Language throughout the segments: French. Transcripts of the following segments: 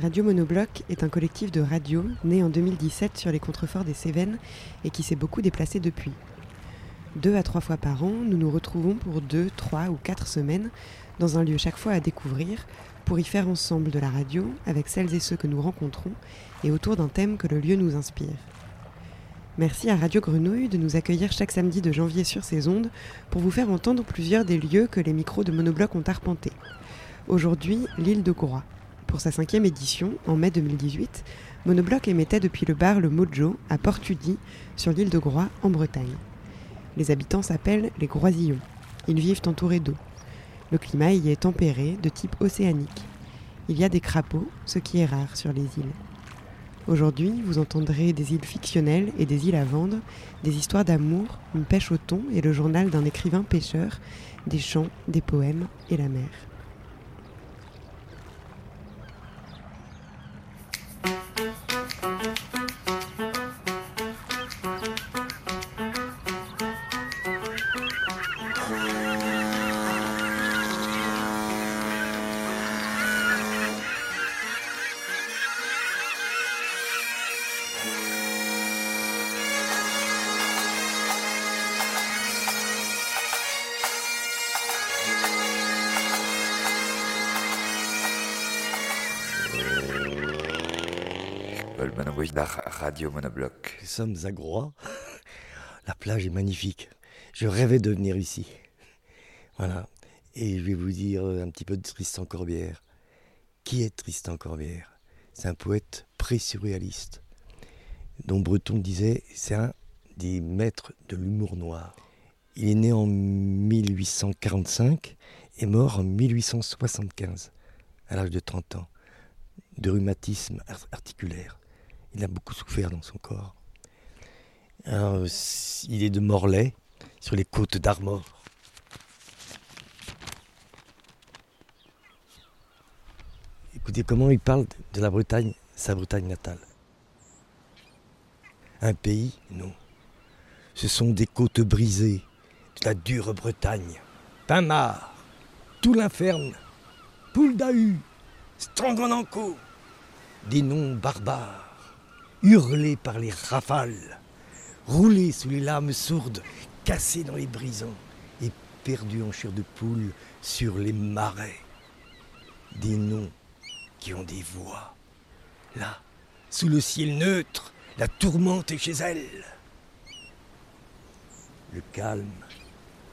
Radio Monobloc est un collectif de radio né en 2017 sur les contreforts des Cévennes et qui s'est beaucoup déplacé depuis. Deux à trois fois par an, nous nous retrouvons pour deux, trois ou quatre semaines dans un lieu chaque fois à découvrir pour y faire ensemble de la radio avec celles et ceux que nous rencontrons et autour d'un thème que le lieu nous inspire. Merci à Radio Grenouille de nous accueillir chaque samedi de janvier sur ces ondes pour vous faire entendre plusieurs des lieux que les micros de Monobloc ont arpentés. Aujourd'hui, l'île de Groix. Pour sa cinquième édition, en mai 2018, Monobloc émettait depuis le bar Le Mojo à Portudi, sur l'île de Groix, en Bretagne. Les habitants s'appellent les Groisillons. Ils vivent entourés d'eau. Le climat y est tempéré, de type océanique. Il y a des crapauds, ce qui est rare sur les îles. Aujourd'hui, vous entendrez des îles fictionnelles et des îles à vendre, des histoires d'amour, une pêche au thon et le journal d'un écrivain pêcheur, des chants, des poèmes et la mer. Nous sommes à Groix. La plage est magnifique. Je rêvais de venir ici. Voilà. Et je vais vous dire un petit peu de Tristan Corbière. Qui est Tristan Corbière? C'est un poète pré-surréaliste, dont Breton disait c'est un des maîtres de l'humour noir. Il est né en 1845 et mort en 1875, à l'âge de 30 ans, de rhumatisme articulaire. Il a beaucoup souffert dans son corps. il est de Morlaix, sur les côtes d'Armor. Écoutez comment il parle de la Bretagne, sa Bretagne natale? Un pays, non. Ce sont des côtes brisées, de la dure Bretagne. Pinmar, tout l'inferne, Pouldahu, Strangonanco, des noms barbares hurlé par les rafales, roulé sous les lames sourdes, cassé dans les brisants et perdu en chair de poule sur les marais. Des noms qui ont des voix. Là, sous le ciel neutre, la tourmente est chez elle. Le calme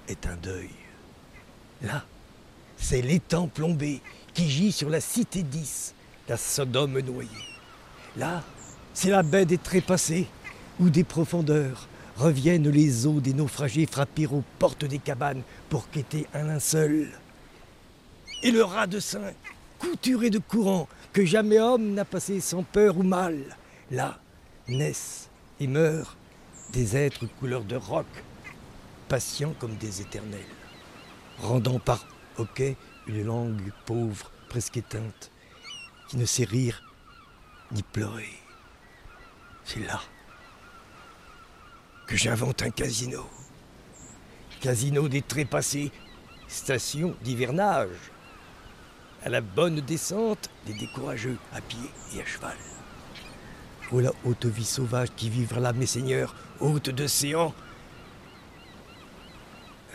est un deuil. Là, c'est l'étang plombé qui gît sur la cité 10, la Sodome noyée. Là, c'est la baie des trépassés, où des profondeurs reviennent les eaux des naufragés frapper aux portes des cabanes pour quêter un linceul. Et le rat de sein, couturé de courant, que jamais homme n'a passé sans peur ou mal. Là naissent et meurent des êtres couleur de roc, patients comme des éternels, rendant par hoquet une langue pauvre, presque éteinte, qui ne sait rire ni pleurer. C'est là que j'invente un casino. Casino des trépassés, station d'hivernage. À la bonne descente, des décourageux à pied et à cheval. Oh la haute vie sauvage qui vivra là, mes seigneurs, haute d'océan.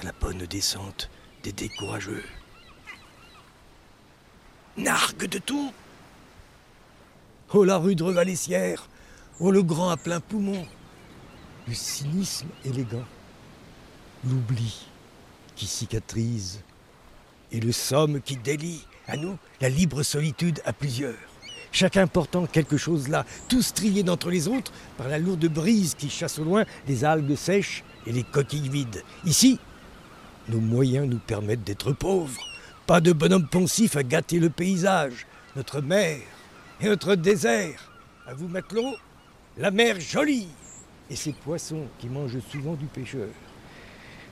À la bonne descente, des décourageux. Nargue de tout Oh la rue de Revalessière, Oh, le grand à plein poumon. Le cynisme élégant. L'oubli qui cicatrise. Et le somme qui délie. À nous, la libre solitude à plusieurs. Chacun portant quelque chose là, tous triés d'entre les autres par la lourde brise qui chasse au loin les algues sèches et les coquilles vides. Ici, nos moyens nous permettent d'être pauvres. Pas de bonhomme poncif à gâter le paysage, notre mer et notre désert. À vous, matelot, la mer jolie et ces poissons qui mangent souvent du pêcheur.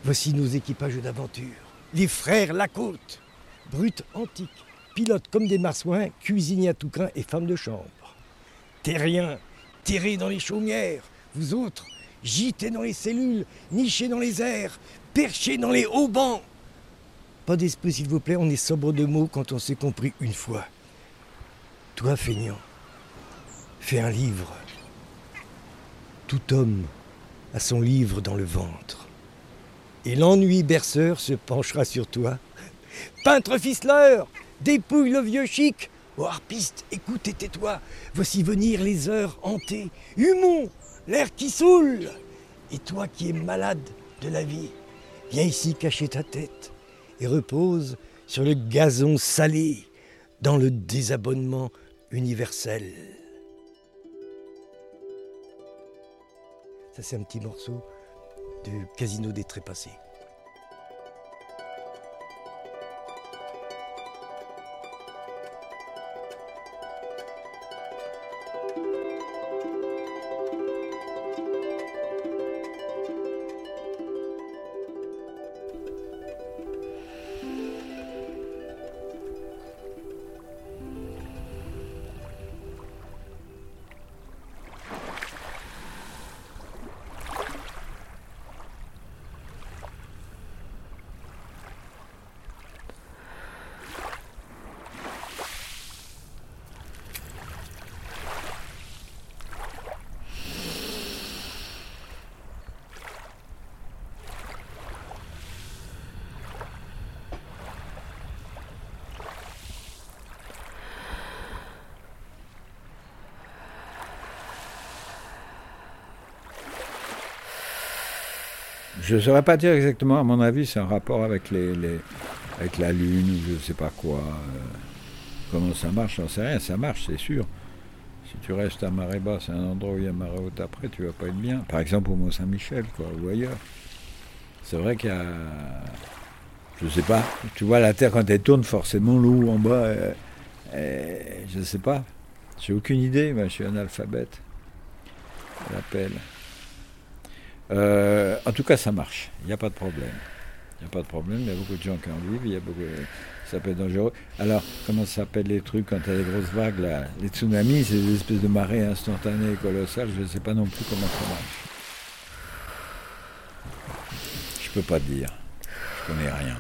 Voici nos équipages d'aventure. Les frères Lacôte, brutes antiques, pilotes comme des marsouins, cuisiniers à tout craint et femmes de chambre. Terriens, terrés dans les chaumières, vous autres, gités dans les cellules, nichés dans les airs, perchés dans les hauts. Pas d'esprit s'il vous plaît, on est sobre de mots quand on s'est compris une fois. Toi, feignant, fais un livre. Tout homme a son livre dans le ventre. Et l'ennui berceur se penchera sur toi. Peintre ficeleur, dépouille le vieux chic. Oh harpiste, écoute et tais-toi. Voici venir les heures hantées. Humon, l'air qui saoule. Et toi qui es malade de la vie, viens ici cacher ta tête et repose sur le gazon salé dans le désabonnement universel. Ça, c'est un petit morceau du Casino des Trépassés. Je ne saurais pas dire exactement, à mon avis, c'est un rapport avec, les, avec la Lune ou je ne sais pas quoi. Euh, comment ça marche, j'en sais rien. Ça marche, c'est sûr. Si tu restes à marée basse, c'est un endroit où il y a marée haute après, tu vas pas être bien. Par exemple au Mont-Saint-Michel, quoi, ou ailleurs. C'est vrai qu'il y a. Je sais pas. Tu vois, la Terre, quand elle tourne, forcément, l'eau en bas, euh, euh, je ne sais pas. J'ai aucune idée, moi, je suis analphabète. L'appel. Euh, en tout cas, ça marche. Il n'y a pas de problème. Il n'y a pas de problème. Il y a beaucoup de gens qui en vivent. Il y a beaucoup... Ça peut être dangereux. Alors, comment ça s'appelle les trucs quand il y a des grosses vagues là Les tsunamis, c'est des espèces de marées instantanées colossales. Je ne sais pas non plus comment ça marche. Je peux pas te dire. Je connais rien.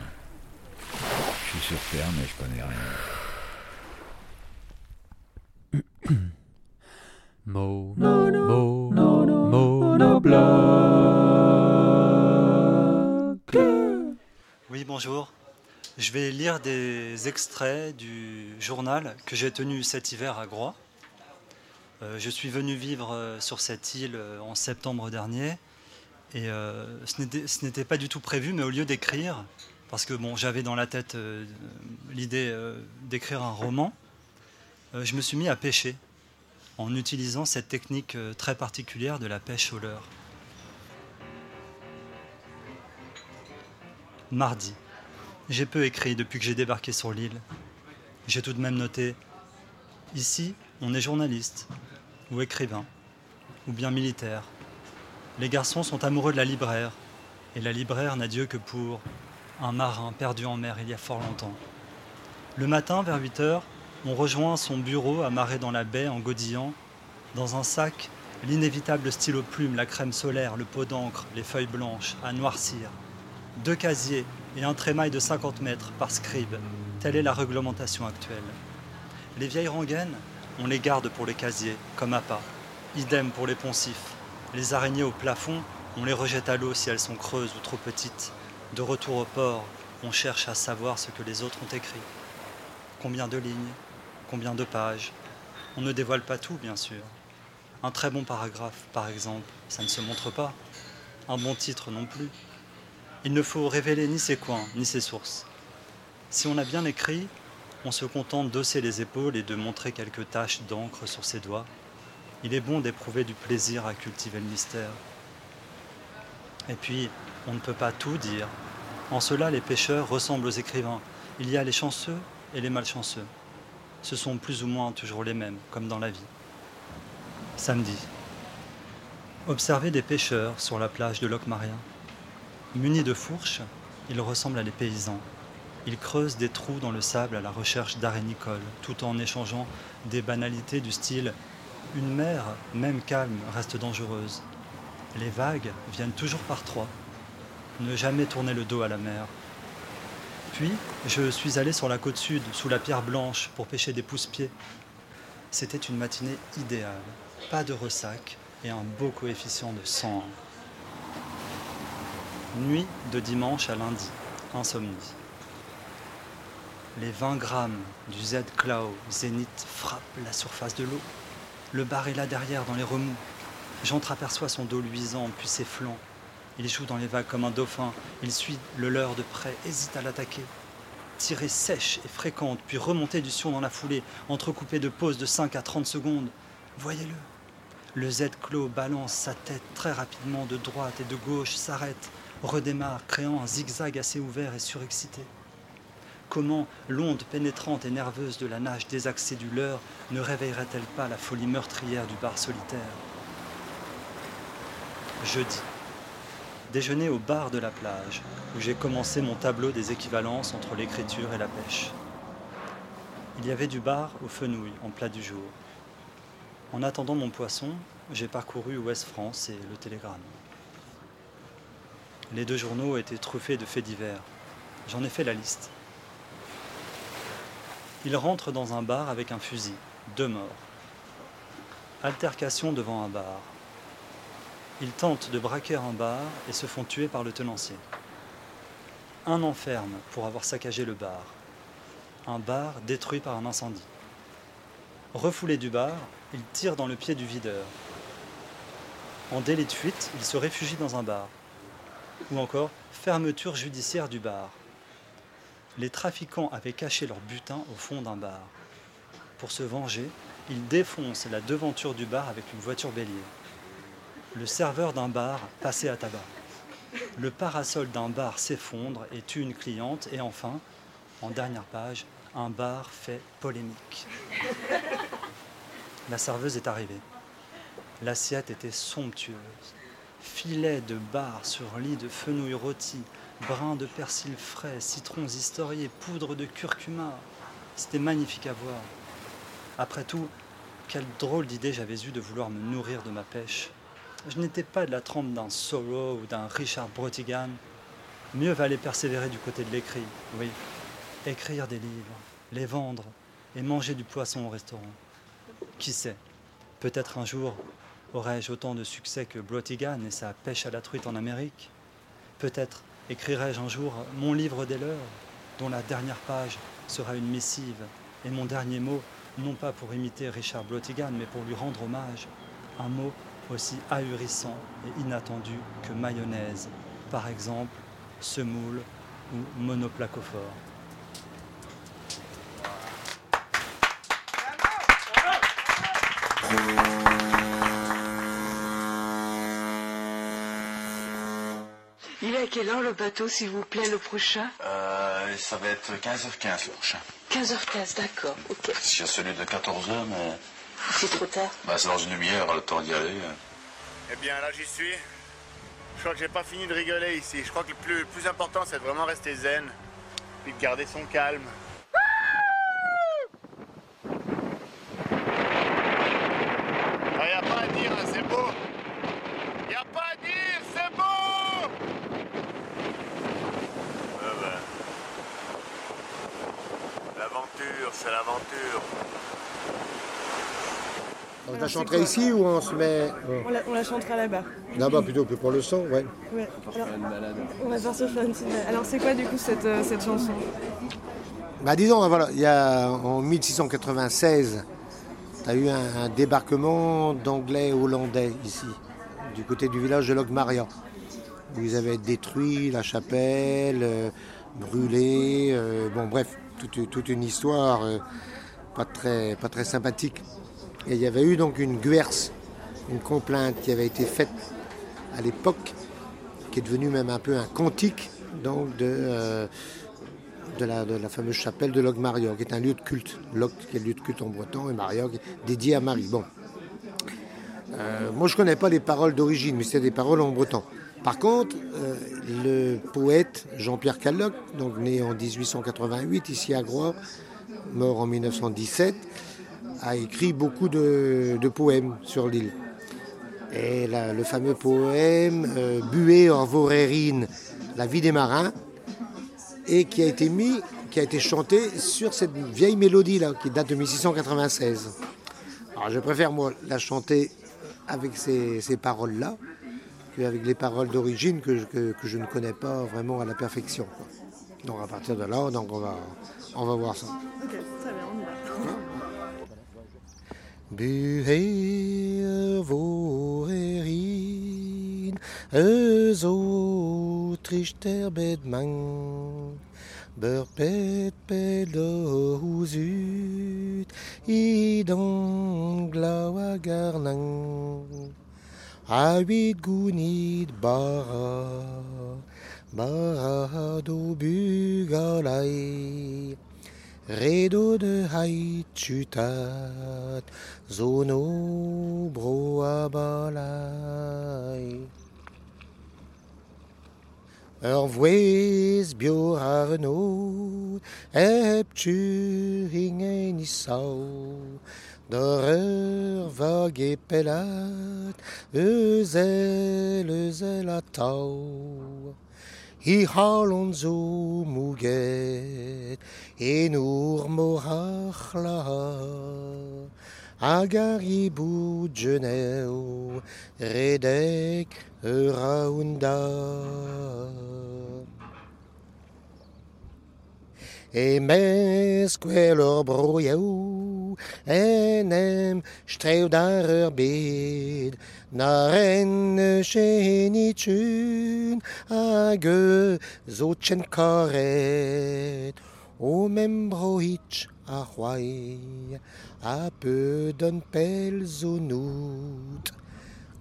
Je suis sur Terre, mais je connais rien. Mo, mo, mo, bonjour. Je vais lire des extraits du journal que j'ai tenu cet hiver à Groix. Euh, je suis venu vivre euh, sur cette île euh, en septembre dernier et ce n'était pas du tout prévu, mais au lieu d'écrire, parce que j'avais dans la tête l'idée d'écrire un roman, je me suis mis à pêcher en utilisant cette technique très particulière de la pêche au leurre. Mardi. J'ai peu écrit depuis que j'ai débarqué sur l'île. J'ai tout de même noté Ici, on est journaliste, ou écrivain, ou bien militaire. Les garçons sont amoureux de la libraire, et la libraire n'a Dieu que pour un marin perdu en mer il y a fort longtemps. Le matin, vers 8 heures, on rejoint son bureau amarré dans la baie en godillant, dans un sac, l'inévitable stylo plume, la crème solaire, le pot d'encre, les feuilles blanches, à noircir, deux casiers et un trémail de 50 mètres par scribe. Telle est la réglementation actuelle. Les vieilles rengaines, on les garde pour les casiers, comme appât. Idem pour les poncifs. Les araignées au plafond, on les rejette à l'eau si elles sont creuses ou trop petites. De retour au port, on cherche à savoir ce que les autres ont écrit. Combien de lignes? Combien de pages? On ne dévoile pas tout, bien sûr. Un très bon paragraphe, par exemple, ça ne se montre pas. Un bon titre non plus. Il ne faut révéler ni ses coins, ni ses sources. Si on a bien écrit, on se contente d'osser les épaules et de montrer quelques taches d'encre sur ses doigts. Il est bon d'éprouver du plaisir à cultiver le mystère. Et puis, on ne peut pas tout dire. En cela, les pêcheurs ressemblent aux écrivains. Il y a les chanceux et les malchanceux. Ce sont plus ou moins toujours les mêmes, comme dans la vie. Samedi. Observer des pêcheurs sur la plage de Locmaria. Munis de fourches, ils ressemblent à des paysans. Ils creusent des trous dans le sable à la recherche d'arénicoles, tout en échangeant des banalités du style Une mer, même calme, reste dangereuse. Les vagues viennent toujours par trois. Ne jamais tourner le dos à la mer. Puis, je suis allé sur la côte sud, sous la pierre blanche, pour pêcher des pousse-pieds. C'était une matinée idéale. Pas de ressac et un beau coefficient de 101. Nuit de dimanche à lundi. Insomnie. Les 20 grammes du Z-Cloud Zénith frappent la surface de l'eau. Le bar est là derrière dans les remous. J'entreaperçois son dos luisant puis ses flancs. Il joue dans les vagues comme un dauphin. Il suit le leurre de près, hésite à l'attaquer. Tirée sèche et fréquente, puis remontée du sion dans la foulée, entrecoupée de pauses de 5 à 30 secondes. Voyez-le. Le Z-Clos balance sa tête très rapidement de droite et de gauche, s'arrête, redémarre, créant un zigzag assez ouvert et surexcité. Comment l'onde pénétrante et nerveuse de la nage désaxée du leurre ne réveillerait-elle pas la folie meurtrière du bar solitaire? Jeudi. Déjeuner au bar de la plage, où j'ai commencé mon tableau des équivalences entre l'écriture et la pêche. Il y avait du bar au fenouil en plat du jour. En attendant mon poisson, j'ai parcouru Ouest France et le Télégramme. Les deux journaux étaient truffés de faits divers. J'en ai fait la liste. Il rentre dans un bar avec un fusil, deux morts. Altercation devant un bar. Ils tentent de braquer un bar et se font tuer par le tenancier. Un enferme pour avoir saccagé le bar. Un bar détruit par un incendie. Refoulé du bar, il tire dans le pied du videur. En délai de fuite, il se réfugie dans un bar. Ou encore fermeture judiciaire du bar les trafiquants avaient caché leur butin au fond d'un bar. Pour se venger, ils défoncent la devanture du bar avec une voiture bélier. Le serveur d'un bar passait à tabac. Le parasol d'un bar s'effondre et tue une cliente. Et enfin, en dernière page, un bar fait polémique. La serveuse est arrivée. L'assiette était somptueuse. Filet de bar sur lit de fenouil rôti, brin de persil frais, citrons historiés, poudre de curcuma. C'était magnifique à voir. Après tout, quelle drôle d'idée j'avais eue de vouloir me nourrir de ma pêche. Je n'étais pas de la trempe d'un Solo ou d'un Richard Brotigan. Mieux valait persévérer du côté de l'écrit, oui. Écrire des livres, les vendre et manger du poisson au restaurant. Qui sait, peut-être un jour aurais-je autant de succès que Brotigan et sa pêche à la truite en Amérique? Peut-être Écrirai-je un jour mon livre des leurs, dont la dernière page sera une missive, et mon dernier mot, non pas pour imiter Richard Blotigan, mais pour lui rendre hommage, un mot aussi ahurissant et inattendu que mayonnaise, par exemple semoule ou monoplacophore. Il est à quelle heure le bateau, s'il vous plaît, le prochain euh, Ça va être 15h15 le prochain. 15h15, d'accord, ok. Il y a celui de 14h, mais... C'est trop tard bah, C'est dans une demi-heure, le temps d'y aller. Eh bien, là, j'y suis. Je crois que j'ai pas fini de rigoler ici. Je crois que le plus, le plus important, c'est de vraiment rester zen, puis de garder son calme. c'est l'aventure. On la chanterait ici ou on se met. On, la, chantera là-bas. Là-bas plutôt que pour le son, ouais. ouais. on va faire se faire une Alors c'est quoi du coup cette, euh, cette chanson? Bah disons, voilà, il y a en 1696, tu as eu un, débarquement d'anglais hollandais ici, du côté du village de Logmaria. Où ils avaient détruit la chapelle, euh, brûlé, euh, bon bref, toute, une histoire euh, pas, très, pas très sympathique. Et il y avait eu donc une guerse, une complainte qui avait été faite à l'époque, qui est devenue même un peu un cantique donc de, euh, la, fameuse chapelle de Logmariog, qui est un lieu de culte. Log, qui est un lieu de culte en breton, et Mariog, dédié à Marie. Bon. Euh, moi, je ne connais pas les paroles d'origine, mais c'est des paroles en breton. Par contre, euh, le poète Jean-Pierre Calloc, donc né en 1888 ici à Groix, mort en 1917, a écrit beaucoup de, poèmes sur l'île. Et le fameux poème euh, Buée en Vaurérine, La vie des marins, et qui a été mis, qui a été chanté sur cette vieille mélodie là, qui date de 1696. Alors je préfère moi la chanter avec ces, ces paroles-là qu'avec les paroles d'origine que, que- je ne connais pas vraiment à la perfection. Donc à partir de là, donc on va, on va voir ça. Buher vor erin, zo trichter bedman, bør pet pedo huzut, i don glawa garnan, a huit gounid bara, bara do bugalai, Redo de hait chutat, zono bro abalai. Ur vouez bio arno, eb tu hingen isau, Dor ur vag e pelat, eus el, eus el a tau. I halon zo mouget, en ur morach la Agar i bout geneo, redek ur aounda. E mes kwel ur broiao, en em strev dar ur bed, na ren cheni tun, hag zo tchen karet, o mem brohitch a c'hwai, a peu don pel zo nout.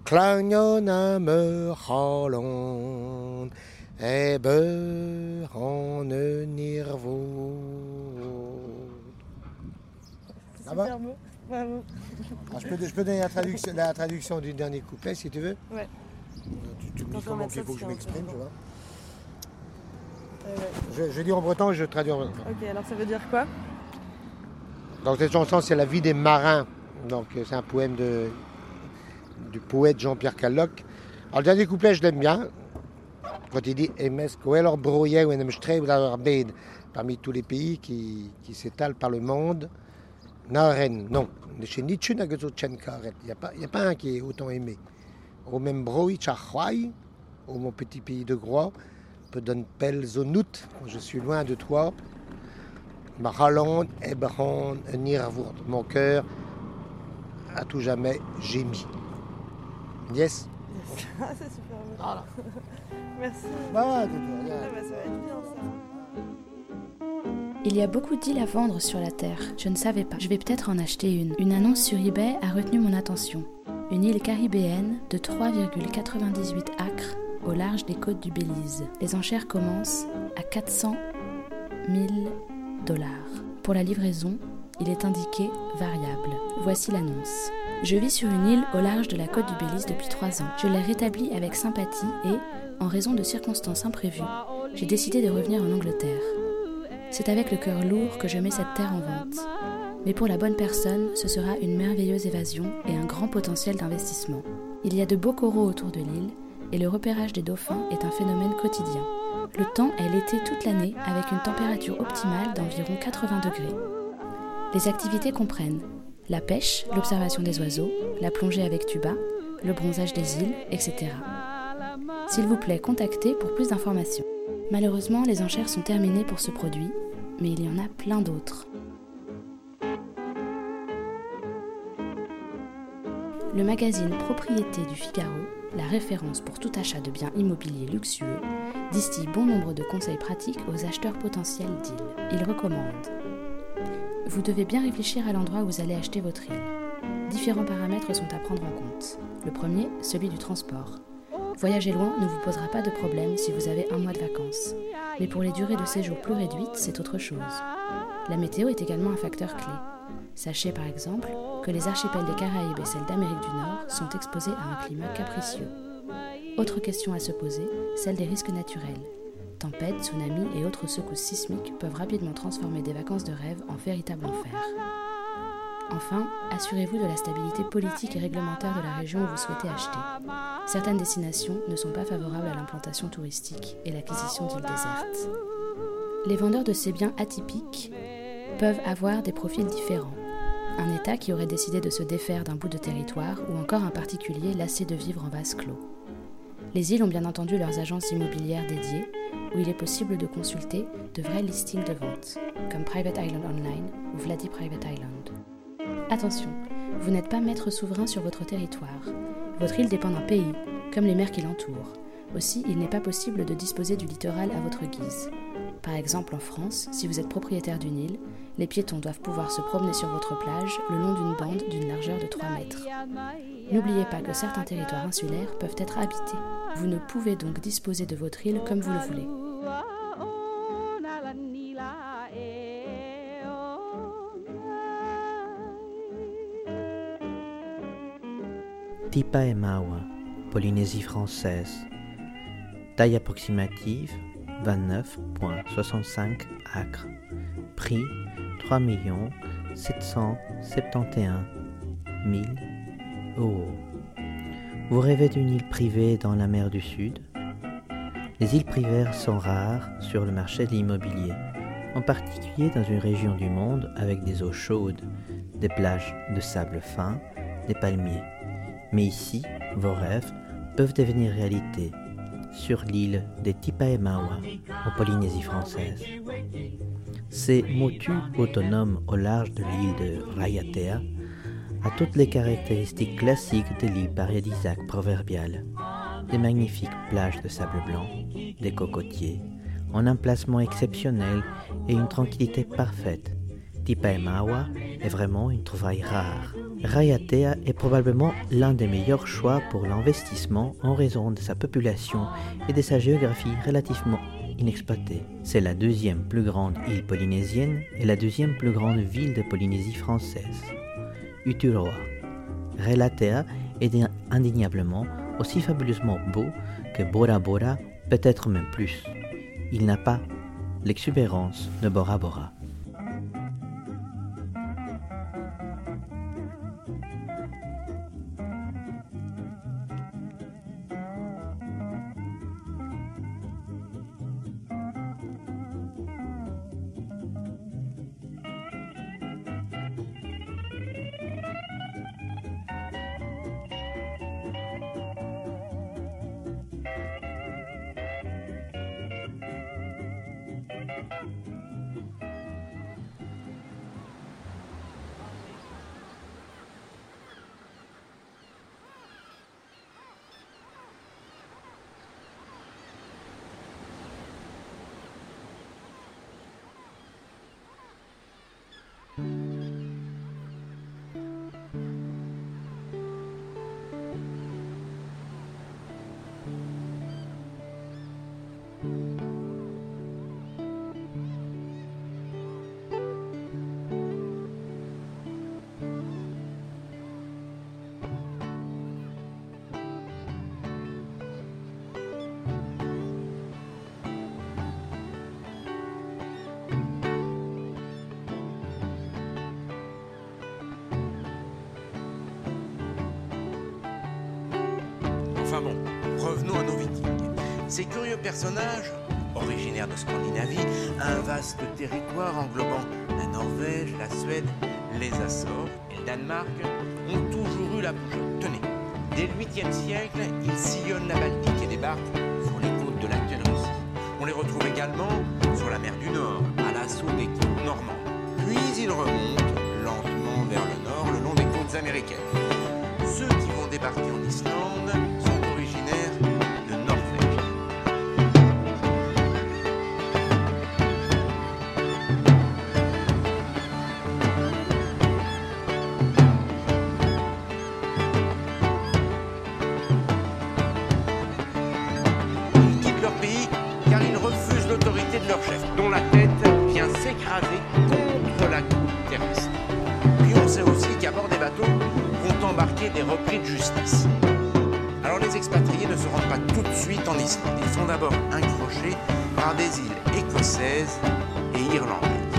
Klagnon am ur c'halon, e beur an e nirvo. Ça va beau. Bravo. Ah, je, peux, je peux donner la traduction, la traduction du dernier couplet si tu veux. Ouais. Tu, tu me dis comment il faut que je m'exprime, tu vois. Euh, ouais. Je, je dis en breton et je traduis en breton. Ok, alors ça veut dire quoi? Donc cette chanson, c'est La vie des marins. Donc euh, c'est un poème du poète Jean-Pierre Calloc. Alors le dernier couplet, je l'aime bien. Quand il dit parmi tous les pays qui, s'étalent par le monde, non. Il n'y a, pas- un qui est autant aimé. Au même au mon petit pays de Groix, peut donner je suis loin de toi. Mahaland, Ebran, Nirvourt. Mon cœur, à tout jamais, gémit. Yes. C'est super beau. Voilà. Merci. Bah, de- de rien. Ah, bah, ça va être bien ça. Il y a beaucoup d'îles à vendre sur la Terre. Je ne savais pas. Je vais peut-être en acheter une. Une annonce sur eBay a retenu mon attention. Une île caribéenne de 3,98 acres au large des côtes du Belize. Les enchères commencent à 400 000 Pour la livraison, il est indiqué variable. Voici l'annonce. Je vis sur une île au large de la côte du Belize depuis trois ans. Je l'ai rétablie avec sympathie et, en raison de circonstances imprévues, j'ai décidé de revenir en Angleterre. C'est avec le cœur lourd que je mets cette terre en vente. Mais pour la bonne personne, ce sera une merveilleuse évasion et un grand potentiel d'investissement. Il y a de beaux coraux autour de l'île et le repérage des dauphins est un phénomène quotidien. Le temps est l'été toute l'année avec une température optimale d'environ 80 degrés. Les activités comprennent la pêche, l'observation des oiseaux, la plongée avec tuba, le bronzage des îles, etc. S'il vous plaît, contactez pour plus d'informations. Malheureusement, les enchères sont terminées pour ce produit, mais il y en a plein d'autres. Le magazine Propriété du Figaro, la référence pour tout achat de biens immobiliers luxueux, distille bon nombre de conseils pratiques aux acheteurs potentiels d'îles. Il recommande Vous devez bien réfléchir à l'endroit où vous allez acheter votre île. Différents paramètres sont à prendre en compte. Le premier, celui du transport. Voyager loin ne vous posera pas de problème si vous avez un mois de vacances. Mais pour les durées de séjour plus réduites, c'est autre chose. La météo est également un facteur clé. Sachez par exemple que les archipels des Caraïbes et celles d'Amérique du Nord sont exposés à un climat capricieux. Autre question à se poser, celle des risques naturels. Tempêtes, tsunamis et autres secousses sismiques peuvent rapidement transformer des vacances de rêve en véritable enfer. Enfin, assurez-vous de la stabilité politique et réglementaire de la région où vous souhaitez acheter. Certaines destinations ne sont pas favorables à l'implantation touristique et l'acquisition d'îles désertes. Les vendeurs de ces biens atypiques peuvent avoir des profils différents. Un État qui aurait décidé de se défaire d'un bout de territoire ou encore un particulier lassé de vivre en vase clos. Les îles ont bien entendu leurs agences immobilières dédiées, où il est possible de consulter de vrais listings de vente, comme Private Island Online ou Vladi Private Island. Attention, vous n'êtes pas maître souverain sur votre territoire. Votre île dépend d'un pays, comme les mers qui l'entourent. Aussi, il n'est pas possible de disposer du littoral à votre guise. Par exemple, en France, si vous êtes propriétaire d'une île, les piétons doivent pouvoir se promener sur votre plage le long d'une bande d'une largeur de 3 mètres. N'oubliez pas que certains territoires insulaires peuvent être habités. Vous ne pouvez donc disposer de votre île comme vous le voulez. Tipa et Mawa, Polynésie française. Taille approximative 29,65 acres. Prix 3 771 000 euros. Vous rêvez d'une île privée dans la mer du Sud? Les îles privées sont rares sur le marché de l'immobilier, en particulier dans une région du monde avec des eaux chaudes, des plages de sable fin, des palmiers. Mais ici, vos rêves peuvent devenir réalité sur l'île des Tipaemawa, en Polynésie française. C'est motu autonome au large de l'île de Rayatea a toutes les caractéristiques classiques de l'île paradisiaque proverbiale. Des magnifiques plages de sable blanc, des cocotiers, un emplacement exceptionnel et une tranquillité parfaite. Tipaemawa est vraiment une trouvaille rare. Rayatea est probablement l'un des meilleurs choix pour l'investissement en raison de sa population et de sa géographie relativement inexploitée. C'est la deuxième plus grande île polynésienne et la deuxième plus grande ville de Polynésie française. Uturoa. Rayatea est indéniablement aussi fabuleusement beau que Bora Bora, peut-être même plus. Il n'a pas l'exubérance de Bora Bora. Ces curieux personnages, originaires de Scandinavie, un vaste territoire englobant la Norvège, la Suède, les Açores et le Danemark, ont toujours eu la bougeotte. Tenez, dès le 8e siècle, ils sillonnent la Baltique et débarquent des repris de justice. Alors les expatriés ne se rendent pas tout de suite en Islande. Ils sont d'abord incrochés par des îles écossaises et irlandaises.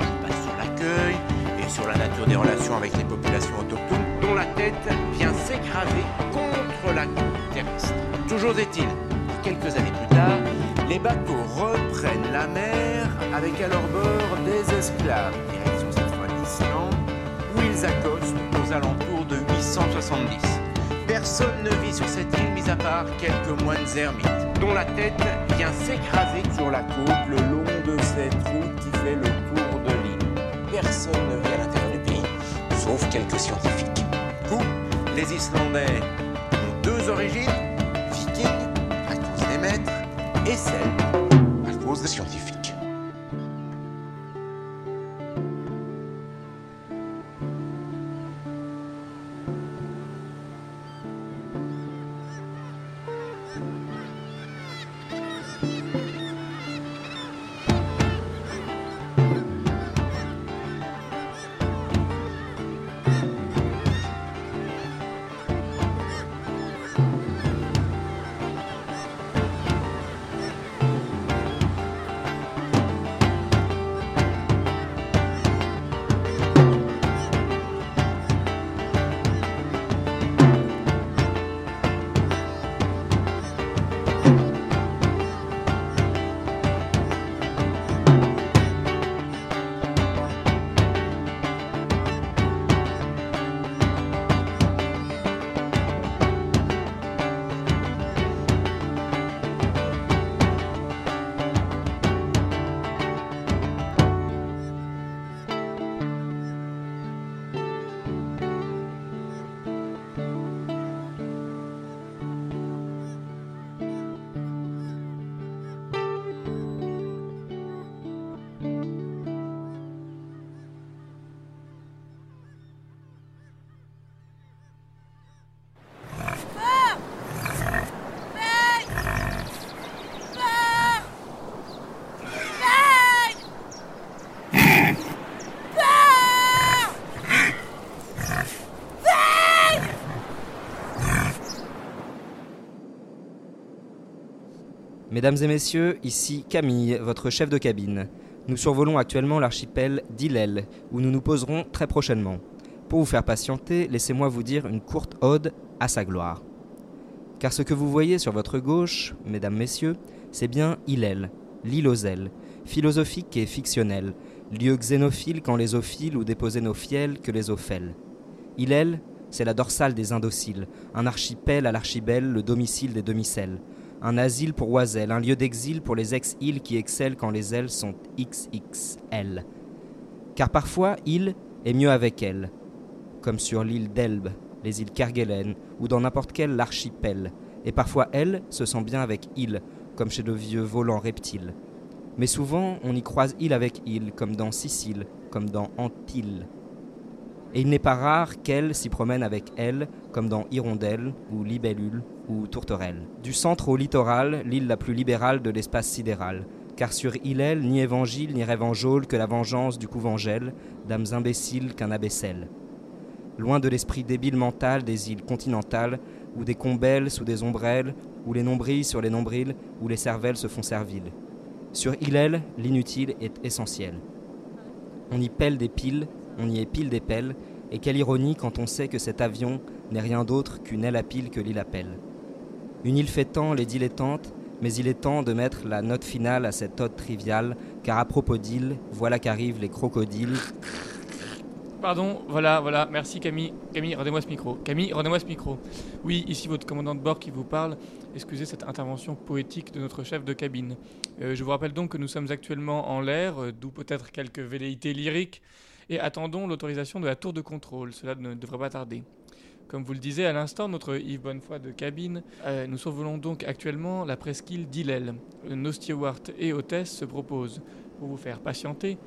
Ils passent sur l'accueil et sur la nature des relations avec les populations autochtones, dont la tête vient s'écraser contre la côte terrestre. Toujours est-il, quelques années plus tard, les bateaux reprennent la mer avec à leur bord des esclaves, direction cette fois l'Islande, où ils accostent aux alentours de 870. Personne ne vit sur cette île, mis à part quelques moines ermites, dont la tête vient s'écraser sur la côte le long de cette route qui fait le tour de l'île. Personne ne vit à l'intérieur du pays, sauf quelques scientifiques. Coup, les Islandais ont deux origines, celles à cause des scientifiques. Mesdames et messieurs, ici Camille, votre chef de cabine. Nous survolons actuellement l'archipel d'Ilel, où nous nous poserons très prochainement. Pour vous faire patienter, laissez-moi vous dire une courte ode à sa gloire. Car ce que vous voyez sur votre gauche, mesdames, messieurs, c'est bien Ilel, l'île aux ailes, philosophique et fictionnel, lieu xénophile quand les ophiles ou déposer nos fiels que les ophèles. Ilel, c'est la dorsale des indociles, un archipel à l'archibel, le domicile des demi-celles un asile pour oiselles, un lieu d'exil pour les ex-îles qui excellent quand les ailes sont XXL. Car parfois, île est mieux avec elle, comme sur l'île d'Elbe, les îles Kerguelen, ou dans n'importe quel archipel, et parfois elle se sent bien avec île, comme chez de vieux volants reptiles. Mais souvent, on y croise île avec île, comme dans Sicile, comme dans Antille et il n'est pas rare qu'elle s'y promène avec elle, comme dans Hirondelle ou Libellule ou Tourterelle. Du centre au littoral, l'île la plus libérale de l'espace sidéral, car sur Hillel, ni évangile ni rêve que la vengeance du couvent gèle, d'âmes imbéciles qu'un abbessel. Loin de l'esprit débile mental des îles continentales, où des combelles sous des ombrelles, où les nombrils sur les nombrils, où les cervelles se font serviles. Sur Hillel, l'inutile est essentiel. On y pèle des piles, on y est pile des pelles, et quelle ironie quand on sait que cet avion n'est rien d'autre qu'une aile à pile que l'île appelle. Une île fait tant les dilettantes, mais il est temps de mettre la note finale à cette ode triviale, car à propos d'île, voilà qu'arrivent les crocodiles. Pardon, voilà, voilà, merci Camille. Camille, rendez-moi ce micro. Camille, rendez-moi ce micro. Oui, ici votre commandant de bord qui vous parle. Excusez cette intervention poétique de notre chef de cabine. Euh, je vous rappelle donc que nous sommes actuellement en l'air, euh, d'où peut-être quelques velléités lyriques et attendons l'autorisation de la tour de contrôle. Cela ne devrait pas tarder. Comme vous le disiez à l'instant, notre Yves Bonnefoy de cabine, euh, nous survolons donc actuellement la presqu'île d'Illel. Nos stewards et hôtesses se proposent, pour vous faire patienter,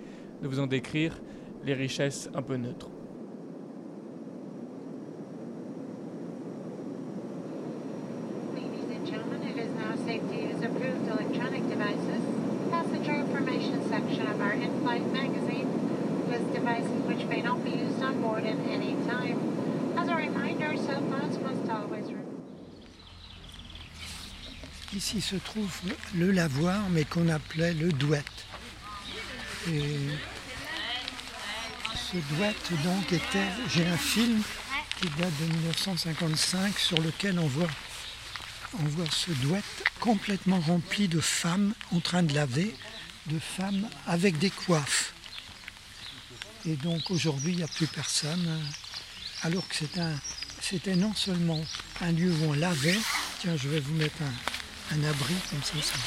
de vous en décrire les richesses un peu neutres. Se trouve le lavoir, mais qu'on appelait le douette. Et ce douette, donc, était. J'ai un film qui date de 1955 sur lequel on voit, on voit ce douette complètement rempli de femmes en train de laver, de femmes avec des coiffes. Et donc aujourd'hui, il n'y a plus personne, alors que c'était non seulement un lieu où on lavait, tiens, je vais vous mettre un, un abri comme ça, ça.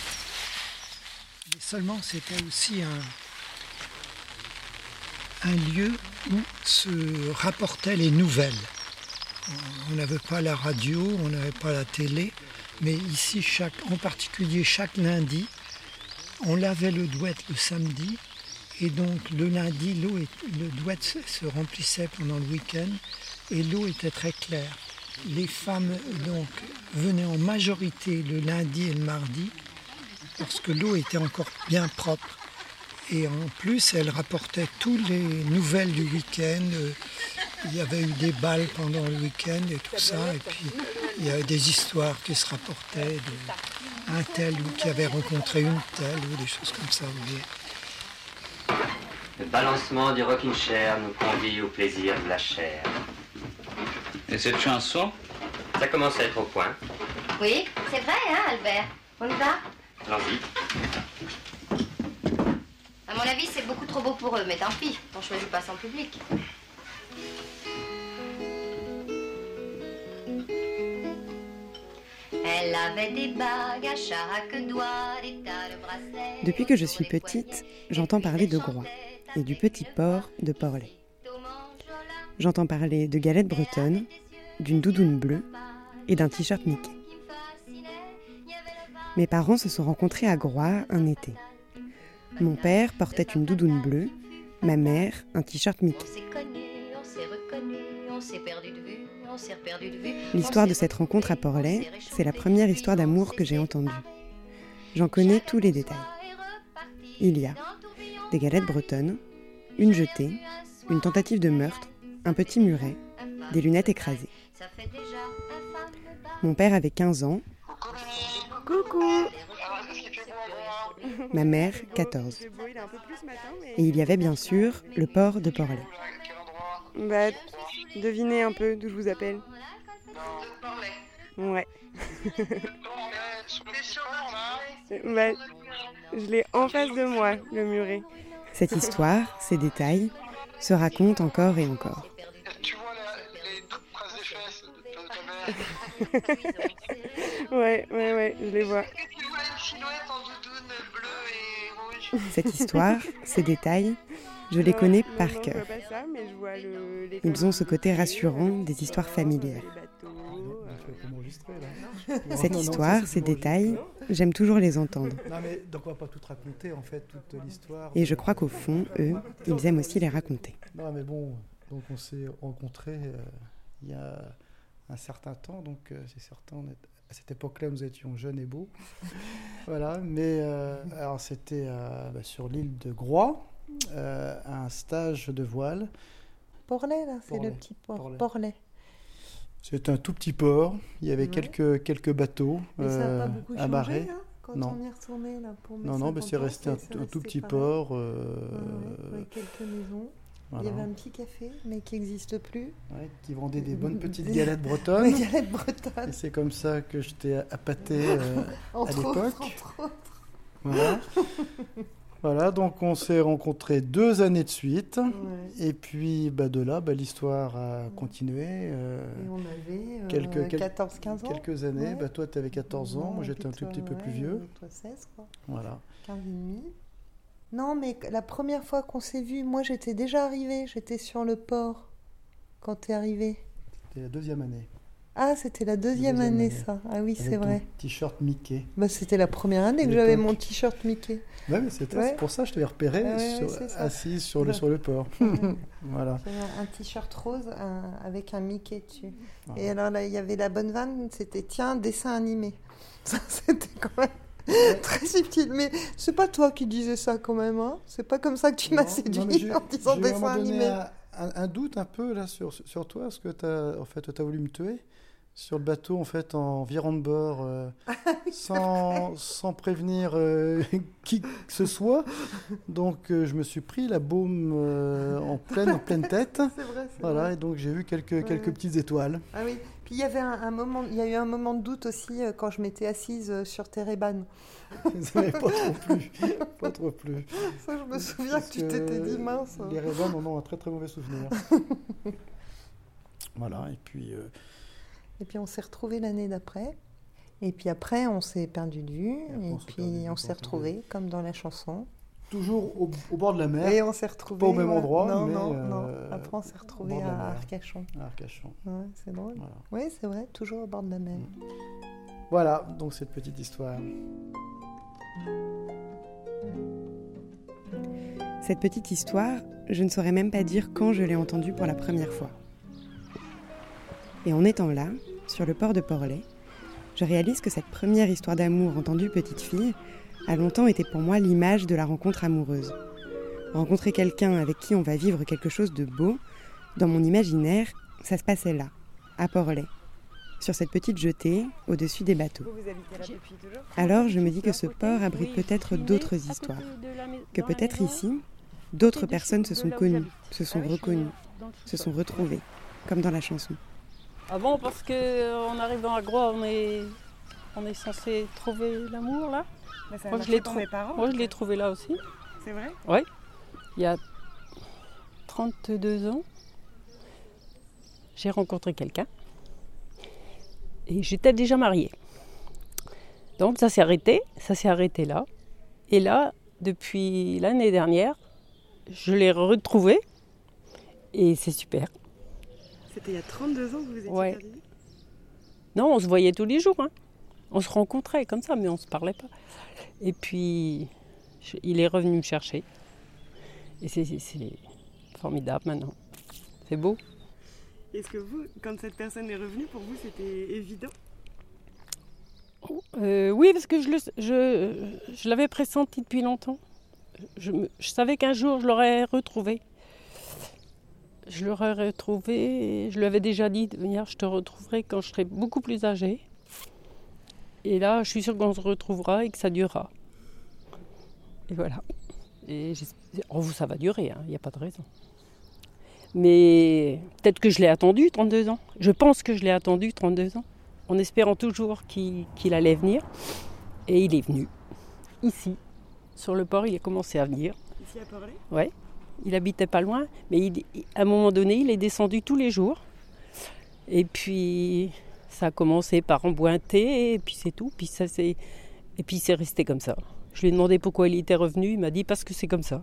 Mais seulement c'était aussi un, lieu où se rapportaient les nouvelles. On n'avait pas la radio, on n'avait pas la télé, mais ici, en particulier chaque lundi, on lavait le douette le samedi, et donc le lundi, le douette se remplissait pendant le week-end, et l'eau était très claire. Les femmes donc venaient en majorité le lundi et le mardi, parce que l'eau était encore bien propre. Et en plus, elle rapportait toutes les nouvelles du week-end. Il y avait eu des balles pendant le week-end et tout ça. Et puis, il y avait des histoires qui se rapportaient de un tel ou qui avait rencontré une telle ou des choses comme ça. Le balancement du rocking chair nous convie au plaisir de la chair. Et cette chanson Ça commence à être au point. Oui, c'est vrai, hein, Albert On y va? Allons-y. À mon avis, c'est beaucoup trop beau pour eux, mais tant pis, on choisit pas son public. Elle avait des bagues à chaque doigt, des tas de bracelets. Depuis que je suis petite, j'entends parler de Groix et du petit port de Porlet. J'entends parler de galettes bretonnes, d'une doudoune bleue et d'un t-shirt Mickey. Mes parents se sont rencontrés à Groix un été. Mon père portait une doudoune bleue, ma mère un t-shirt Mickey. L'histoire de cette rencontre à Porlet, c'est la première histoire d'amour que j'ai entendue. J'en connais tous les détails. Il y a des galettes bretonnes, une jetée, une tentative de meurtre, un petit muret, des lunettes écrasées. Mon père avait 15 ans, Coucou ma mère 14. Le beau, il est un peu plus ce matin, mais... Et il y avait bien sûr le port de Porlet. Bah, devinez un peu d'où je vous appelle. Ouais. bah, je l'ai en face de moi, le muret. Cette histoire, ces détails, se racontent encore et encore. ouais, ouais, ouais, je les vois. Cette histoire, ces détails, je les connais par cœur. Ils ont ce côté rassurant des histoires familières. Cette histoire, ces détails, j'aime toujours les entendre. Et je crois qu'au fond, eux, ils aiment aussi les raconter. Non mais bon, donc on s'est rencontrés euh, il y a un certain temps, donc euh, c'est certain, on est- à cette époque-là nous étions jeunes et beaux. voilà, mais euh, alors c'était euh, bah, sur l'île de Groix, euh, un stage de voile. Porlet, là, c'est le petit port. Porlet. Porlet. C'est un tout petit port, il y avait Ouais. quelques, quelques bateaux Mais ça n'a pas beaucoup changé, amarrés. hein, quand non. on y est retourné, là, pour mes non, non, mais 50 c'est resté un, tout petit pareil. port. euh, Ouais, ouais, avec quelques maisons. Il y avait un petit café, mais qui n'existe plus. Ouais, qui vendait des bonnes petites galettes bretonnes. Des galettes bretonnes. Et c'est comme ça que je t'ai appâté euh, à l'époque. entre autres. Voilà. voilà, donc on s'est rencontrés deux années de suite. Et puis bah, de là, bah, l'histoire a continué. euh, Et on avait, euh, quelques, quel- 14-15 ans. Quelques années. Ouais. Bah, toi, tu avais 14 ans, moi j'étais un tout petit peu plus vieux. Toi 16, quoi. Voilà. 15 et demi. Non, mais la première fois qu'on s'est vu, moi j'étais déjà arrivée, j'étais sur le port quand t'es arrivé. C'était la deuxième année. Ah, c'était la deuxième, Deuxième année, année. ça. Ah oui, c'est vrai. T-shirt Mickey. Bah, c'était la première année que j'avais mon t-shirt Mickey. Ouais, mais c'était Ouais. pour ça que je t'avais repéré Ah ouais, sur- assise sur le, sur le port. Voilà. Un, un t-shirt rose un- avec un Mickey dessus. Voilà. Et alors là, il y avait la bonne vanne, c'était tiens, dessin animé. Ça, c'était quand même très subtil. Mais c'est pas toi qui disais ça quand même, hein C'est pas comme ça que tu m'as séduit en disant dessin animé. Un, un- doute un peu là sur, sur toi, parce que as, en fait, tu as voulu me tuer sur le bateau en fait en virant de bord euh, sans, sans prévenir euh, qui que ce soit. Donc euh, je me suis pris la baume en pleine en pleine tête. Vrai, Voilà, vrai. et donc j'ai vu quelques Ouais, quelques ouais. petites étoiles. Ah oui. Puis il y avait un, un moment, il y a eu un moment de doute aussi euh, quand je m'étais assise euh, sur. Ça m'avait pas trop plu, pas trop. Ça, je me souviens Parce que tu t'étais dit mince. Les Réban en ont un très très mauvais souvenir. Voilà, et puis. euh, Et puis on s'est retrouvés l'année d'après. Et puis après, on s'est perdu de vue. Et, puis on s'est retrouvés, comme dans la chanson. Toujours au, au bord de la mer. Et on s'est retrouvés. Pas au même endroit, Non, mais. non, euh, non. Après, on s'est retrouvés à. Arcachon. À Arcachon. Ouais, c'est drôle. Oui, c'est vrai, toujours au bord de la mer. Voilà, donc cette petite histoire. Cette petite histoire, je ne saurais même pas dire quand je l'ai entendue pour la première fois. Et en étant là, sur le port de Portlet, je réalise que cette première histoire d'amour entendue petite fille a longtemps été pour moi l'image de la rencontre amoureuse. Rencontrer quelqu'un avec qui on va vivre quelque chose de beau, dans mon imaginaire, ça se passait là, à Portlet, sur cette petite jetée au-dessus des bateaux. Alors je me dis que ce port abrite peut-être d'autres histoires, que peut-être ici, d'autres personnes se sont connues, se sont reconnues, se sont retrouvées, comme dans la chanson. Ah bon, parce que euh, en arrivant à Groix, on est, on est censé trouver l'amour là? Ça Moi, je l'ai trou- Moi, je l'ai trouvé là aussi. C'est vrai? Oui. Il y a 32 ans, j'ai rencontré quelqu'un et j'étais déjà mariée. Donc ça s'est arrêté, ça s'est arrêté là. Et là, depuis l'année dernière, je l'ai retrouvé et c'est super. C'était il y a 32 ans que vous étiez Ouais. Non, on se voyait tous les jours. hein. On se rencontrait comme ça, mais on ne se parlait pas. Et puis, je- il est revenu me chercher. Et c'est formidable maintenant. C'est beau. Est-ce que vous, quand cette personne est revenue, pour vous c'était évident? Euh, oui, parce que je, le- je, je l'avais pressenti depuis longtemps. Je, savais qu'un jour je l'aurais retrouvé. Je l'aurais retrouvé, et je lui avais déjà dit de venir, je te retrouverai quand je serai beaucoup plus âgée. Et là, je suis sûre qu'on se retrouvera et que ça durera. Et voilà. Et oh, ça va durer, hein, il n'y a pas de raison. Mais peut-être que je l'ai attendu 32 ans. Je pense que je l'ai attendu 32 ans, en espérant toujours qu'il allait venir. Et il est venu. Ici, sur le port, il a commencé à venir. Ici à Portlet Ouais. Il habitait pas loin, mais il- à un moment donné, il est descendu tous les jours. Et puis, ça a commencé par embointer, et puis c'est tout. Puis ça, c'est... Et puis, c'est resté comme ça. Je lui ai demandé pourquoi il était revenu. Il m'a dit parce que c'est comme ça.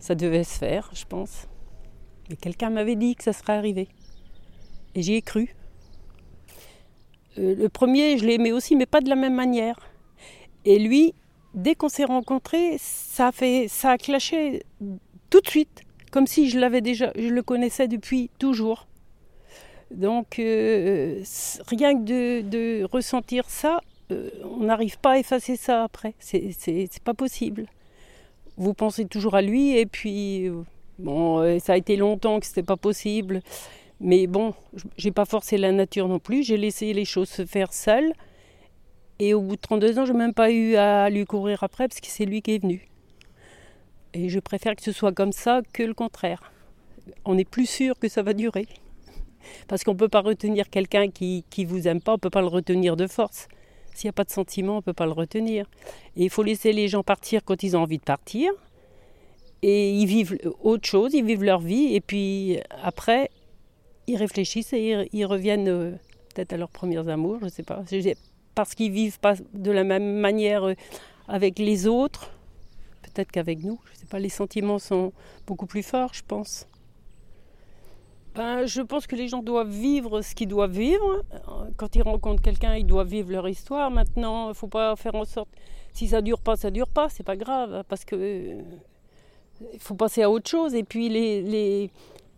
Ça devait se faire, je pense. Mais quelqu'un m'avait dit que ça serait arrivé. Et j'y ai cru. Euh, le premier, je l'ai aimé aussi, mais pas de la même manière. Et lui, dès qu'on s'est rencontrés, ça a, fait, ça a clashé tout de suite, comme si je l'avais déjà, je le connaissais depuis toujours. Donc, euh, rien que de, de ressentir ça, euh, on n'arrive pas à effacer ça après. C'est pas possible. Vous pensez toujours à lui, et puis, euh, bon, ça a été longtemps que c'était pas possible. Mais bon, j'ai pas forcé la nature non plus, j'ai laissé les choses se faire seules. Et au bout de 32 ans, je n'ai même pas eu à lui courir après parce que c'est lui qui est venu. Et je préfère que ce soit comme ça que le contraire. On est plus sûr que ça va durer. Parce qu'on ne peut pas retenir quelqu'un qui ne vous aime pas, on ne peut pas le retenir de force. S'il n'y a pas de sentiment, on ne peut pas le retenir. Et il faut laisser les gens partir quand ils ont envie de partir. Et ils vivent autre chose, ils vivent leur vie. Et puis après, ils réfléchissent et ils, reviennent euh, peut-être à leurs premiers amours, je ne sais pas. Parce qu'ils vivent pas de la même manière euh, avec les autres, peut-être qu'avec nous. Je ne sais pas, les sentiments sont beaucoup plus forts, je pense. Ben, je pense que les gens doivent vivre ce qu'ils doivent vivre. Euh, Quand ils rencontrent quelqu'un, ils doivent vivre leur histoire. Maintenant, il ne faut pas faire en sorte. Si ça dure pas, ça dure pas, c'est pas grave, hein, parce que euh, il faut passer à autre chose. Et puis, les, les-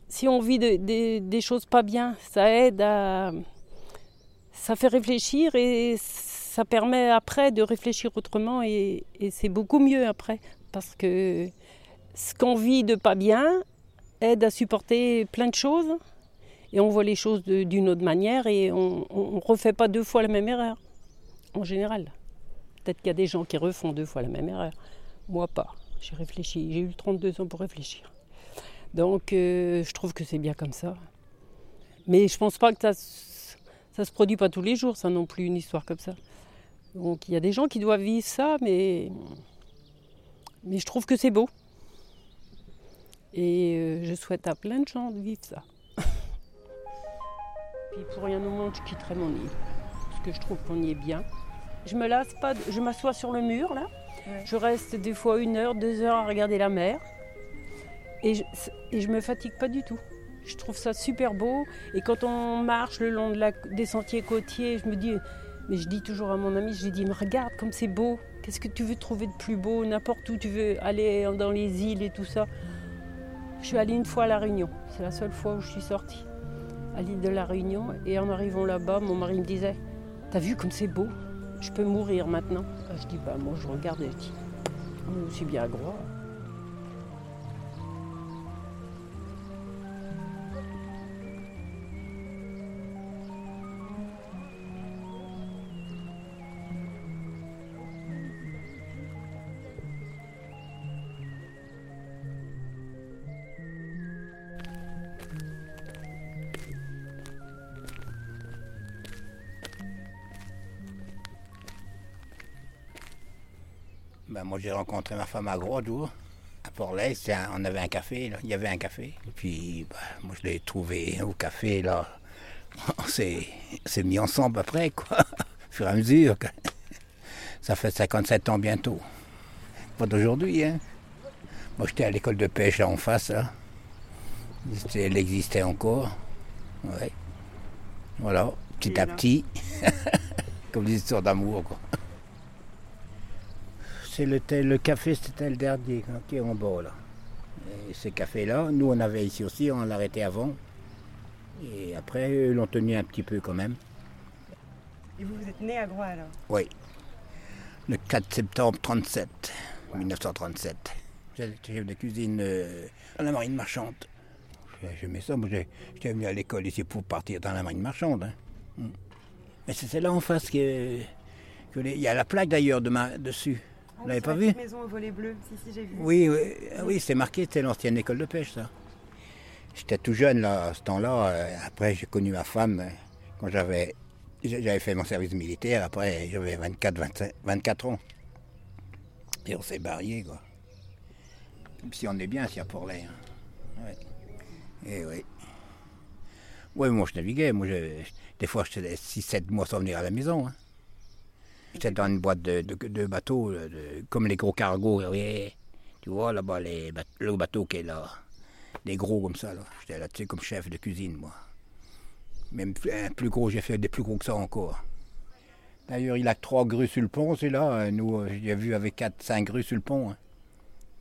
si on vit de- des- choses pas bien, ça aide à. Ça fait réfléchir et ça permet après de réfléchir autrement et c'est beaucoup mieux après. Parce que ce qu'on vit de pas bien aide à supporter plein de choses et on voit les choses d'une autre manière et on ne refait pas deux fois la même erreur, en général. Peut-être qu'il y a des gens qui refont deux fois la même erreur. Moi, pas. J'ai réfléchi. J'ai eu 32 ans pour réfléchir. Donc, euh, je trouve que c'est bien comme ça. Mais je pense pas que ça, ça se produit pas tous les jours, ça non plus, une histoire comme ça. Donc, il y a des gens qui doivent vivre ça, mais, mais je trouve que c'est beau. Et euh, je souhaite à plein de gens de vivre ça. Puis pour rien au monde, je quitterai mon île. Parce que je trouve qu'on y est bien. Je me lasse pas, de- je m'assois sur le mur là. Je reste des fois une heure, deux heures à regarder la mer. Et je, et je me fatigue pas du tout. Je trouve ça super beau. Et quand on marche le long de la- des sentiers côtiers, je me dis, mais je dis toujours à mon ami, je lui dis, mais regarde comme c'est beau. Qu'est-ce que tu veux trouver de plus beau? N'importe où tu veux aller dans les îles et tout ça. Je suis allée une fois à La Réunion. C'est la seule fois où je suis sortie. À l'île de La Réunion. Et en arrivant là-bas, mon mari me disait, t'as vu comme c'est beau? Je peux mourir maintenant. Ah, Je dis, bah moi je regarde et je dis, moi aussi bien à Groix. Moi, j'ai rencontré ma femme à Gros jour, à un- On avait un café, là. il y avait un café. Et puis, ben, moi, je l'ai trouvé au café, là. On s'est mis ensemble après, quoi, au fur et à mesure. quoi. Ça fait 57 ans bientôt. Pas d'aujourd'hui, hein. Moi, j'étais à l'école de pêche, là, en face, là. Elle existait encore. Ouais. Voilà, petit Et à petit. Comme des histoires d'amour, quoi. C'est le, café, c'était le dernier hein, qui est en bas là. Et ce café-là, nous on avait ici aussi, on l'a arrêté avant. Et après, eux l'ont tenu un petit peu quand même. Et vous, vous êtes né à Groix alors? Oui. Le 4 septembre 37, 1937. J'étais chef de cuisine euh, à la marine marchande. J'ai- J'aimais ça, moi j'étais venu à l'école ici pour partir dans la marine marchande. hein. Mm. Mais c'est c'est là en face que, que les- il y a la plaque d'ailleurs de ma- dessus. Vous l'avez pas vu maison au volet bleu, si, si, j'ai vu. Oui, oui, ah oui c'est marqué, c'était l'ancienne école de pêche, ça. J'étais tout jeune là, à ce temps-là. euh, Après, j'ai connu ma femme euh, quand j'avais j'avais fait mon service militaire. Après, j'avais 24, 25 24 ans. Et on s'est mariés, quoi. Même si on est bien, ici à hein. Ouais. Et oui. Oui, moi, je naviguais. Moi, je- des fois, j'étais 6-7 mois sans venir à la maison. hein. J'étais dans une boîte de, de- bateaux, comme les gros cargos. Tu vois, là-bas, les le bateau qui est là. Des gros comme ça, là. J'étais là-dessus comme chef de cuisine, moi. Même un plus gros, j'ai fait des plus gros que ça encore. D'ailleurs, il a trois grues sur le pont, celui-là. Euh, Nous, euh, j'ai vu avec 4-5 grues sur le pont. hein.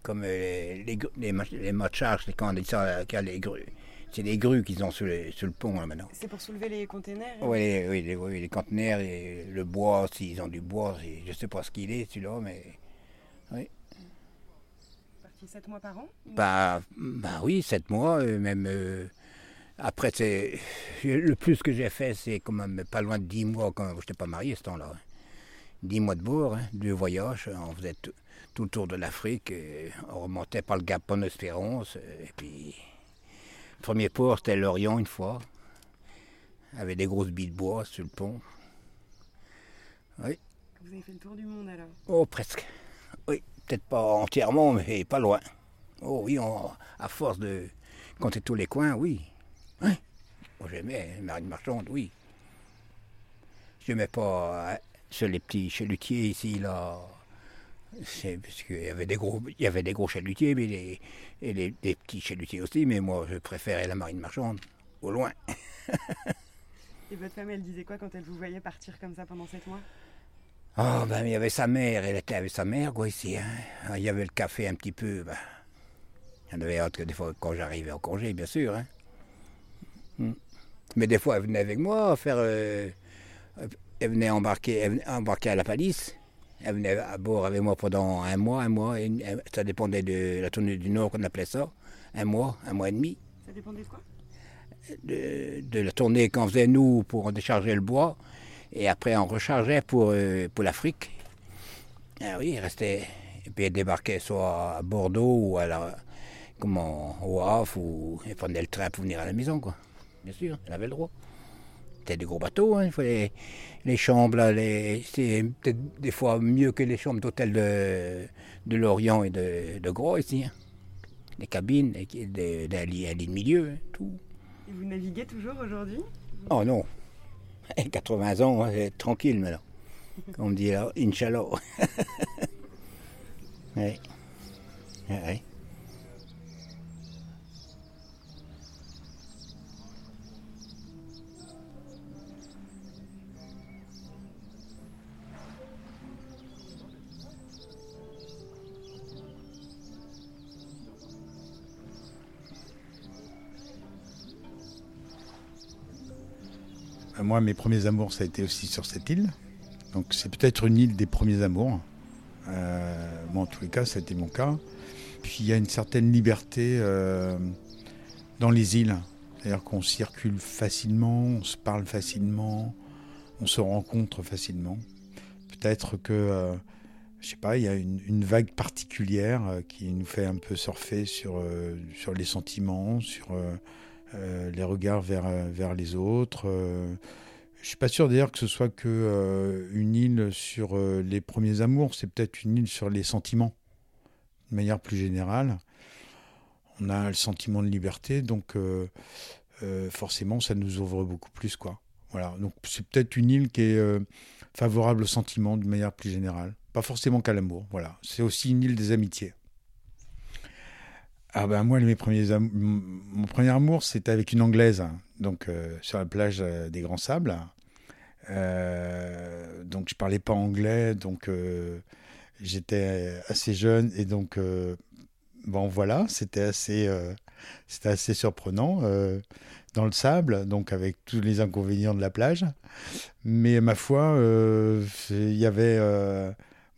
Comme euh, les, les, mach- les mâts de charge, quand on dit ça, euh, les grues. C'est des grues qu'ils ont sur, les- sur le pont, là, maintenant. C'est pour soulever les containers Oui, les, oui, les, oui, les conteneurs et le bois, s'ils ont du bois, je ne sais pas ce qu'il est, celui-là, mais. Oui. Parti 7 mois par an Bah, bah oui, sept mois, euh, même. euh, après, c'est. Le plus que j'ai fait, c'est quand même pas loin de dix mois quand je n'étais pas marié ce temps-là. hein. Dix mois de bord, hein, deux voyages. On faisait tout, tout le tour de l'Afrique. On remontait par le Gap Bonne-Espérance. euh, Et puis. Le premier port, c'était l'Orient une fois. Avec des grosses billes de bois sur le pont. Oui. Vous avez fait le tour du monde alors? Oh, presque. Oui, peut-être pas entièrement, mais pas loin. Oh oui, on- à force de compter tous les coins, oui. Oui. Moi, j'aimais hein, marine marchande, oui. J'aimais pas hein, sur les petits chalutiers ici, là. C'est parce qu'il y avait des gros, il y avait des gros chalutiers, mais les, et les, des petits chalutiers aussi, mais moi, je préférais la marine marchande, au loin. Et votre femme, elle disait quoi quand elle vous voyait partir comme ça pendant 7 mois? Ah, ben, il y avait sa mère, elle était avec sa mère, quoi, ici. hein. Il y avait le café un petit peu, ben. Il y en avait hâte que des fois, quand j'arrivais en congé, bien sûr. hein. Hmm. Mais des fois, elle venait avec moi faire. euh, elle venait embarquer, elle venait embarquer à la palisse. Elle venait à bord avec moi pendant un mois, un mois. et- ça dépendait de la tournée du Nord qu'on appelait ça. Un mois, un mois et demi. Ça dépendait de quoi? De, de la tournée qu'on faisait nous pour décharger le bois. Et après, on rechargeait pour, euh, pour l'Afrique. Ah oui, il restait. Et puis, elle débarquait soit à Bordeaux ou à la, comment, au Havre, ou elle prenait le train pour venir à la maison, quoi. Bien sûr, elle avait le droit. C'était des gros bateaux, hein, il fallait les chambres, là, les, c'est peut-être des fois mieux que les chambres d'hôtel de, de Lorient et de, de Gros ici. hein. Les cabines, et qui- de, de, la ligne- la ligne milieu, hein, tout. Et vous naviguez toujours aujourd'hui? Oh non. 80 ans, tranquille maintenant. Comme on dit là, Inch'Allah. ouais. Ouais. Moi, mes premiers amours, ça a été aussi sur cette île. Donc, c'est peut-être une île des premiers amours. Euh, moi, en tous les cas, été mon cas. Puis, il y a une certaine liberté euh, dans les îles. C'est-à-dire qu'on circule facilement, on se parle facilement, on se rencontre facilement. Peut-être que, euh, je sais pas, il y a une, une vague particulière euh, qui nous fait un peu surfer sur, sur les sentiments, sur les regards vers, euh, vers les autres. euh. je suis pas sûr d'ailleurs que ce soit que euh, une île sur euh, les premiers amours, c'est peut-être une île sur les sentiments, de manière plus générale. On a le sentiment de liberté, donc euh, euh, forcément ça nous ouvre beaucoup plus, quoi. Voilà, donc c'est peut-être une île qui est euh, favorable aux sentiments de manière plus générale, pas forcément qu'à l'amour. Voilà, c'est aussi une île des amitiés. Ah ben moi, mes premiers mon premier amour, c'était avec une Anglaise, hein. donc euh, sur la plage euh, des Grands Sables. Euh, donc je parlais pas anglais, donc euh, j'étais assez jeune et donc bon voilà, c'était assez, c'était assez surprenant dans le sable, donc avec tous les inconvénients de la plage. Mais ma foi, il y avait,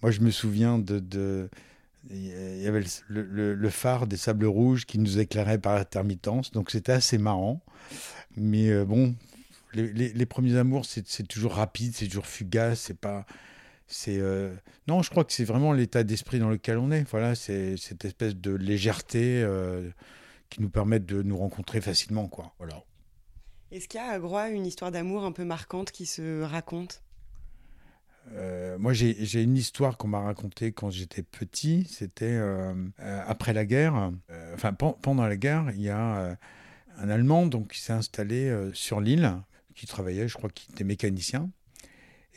moi je me souviens de, de il y avait le, phare des sables rouges qui nous éclairait par intermittence, donc c'était assez marrant. Mais euh, bon, les, premiers amours, c'est c'est toujours rapide, c'est toujours fugace, c'est pas. C'est euh, non, je crois que c'est vraiment l'état d'esprit dans lequel on est. Voilà, c'est cette espèce de légèreté euh, qui nous permet de nous rencontrer facilement, quoi. Voilà. Est-ce qu'il y a à Groix une histoire d'amour un peu marquante qui se raconte? Euh, moi, j'ai une histoire qu'on m'a racontée quand j'étais petit. C'était euh, euh, après la guerre, enfin pen- pendant la guerre, il y a un Allemand donc qui s'est installé sur l'île, qui travaillait, je crois qu'il était mécanicien.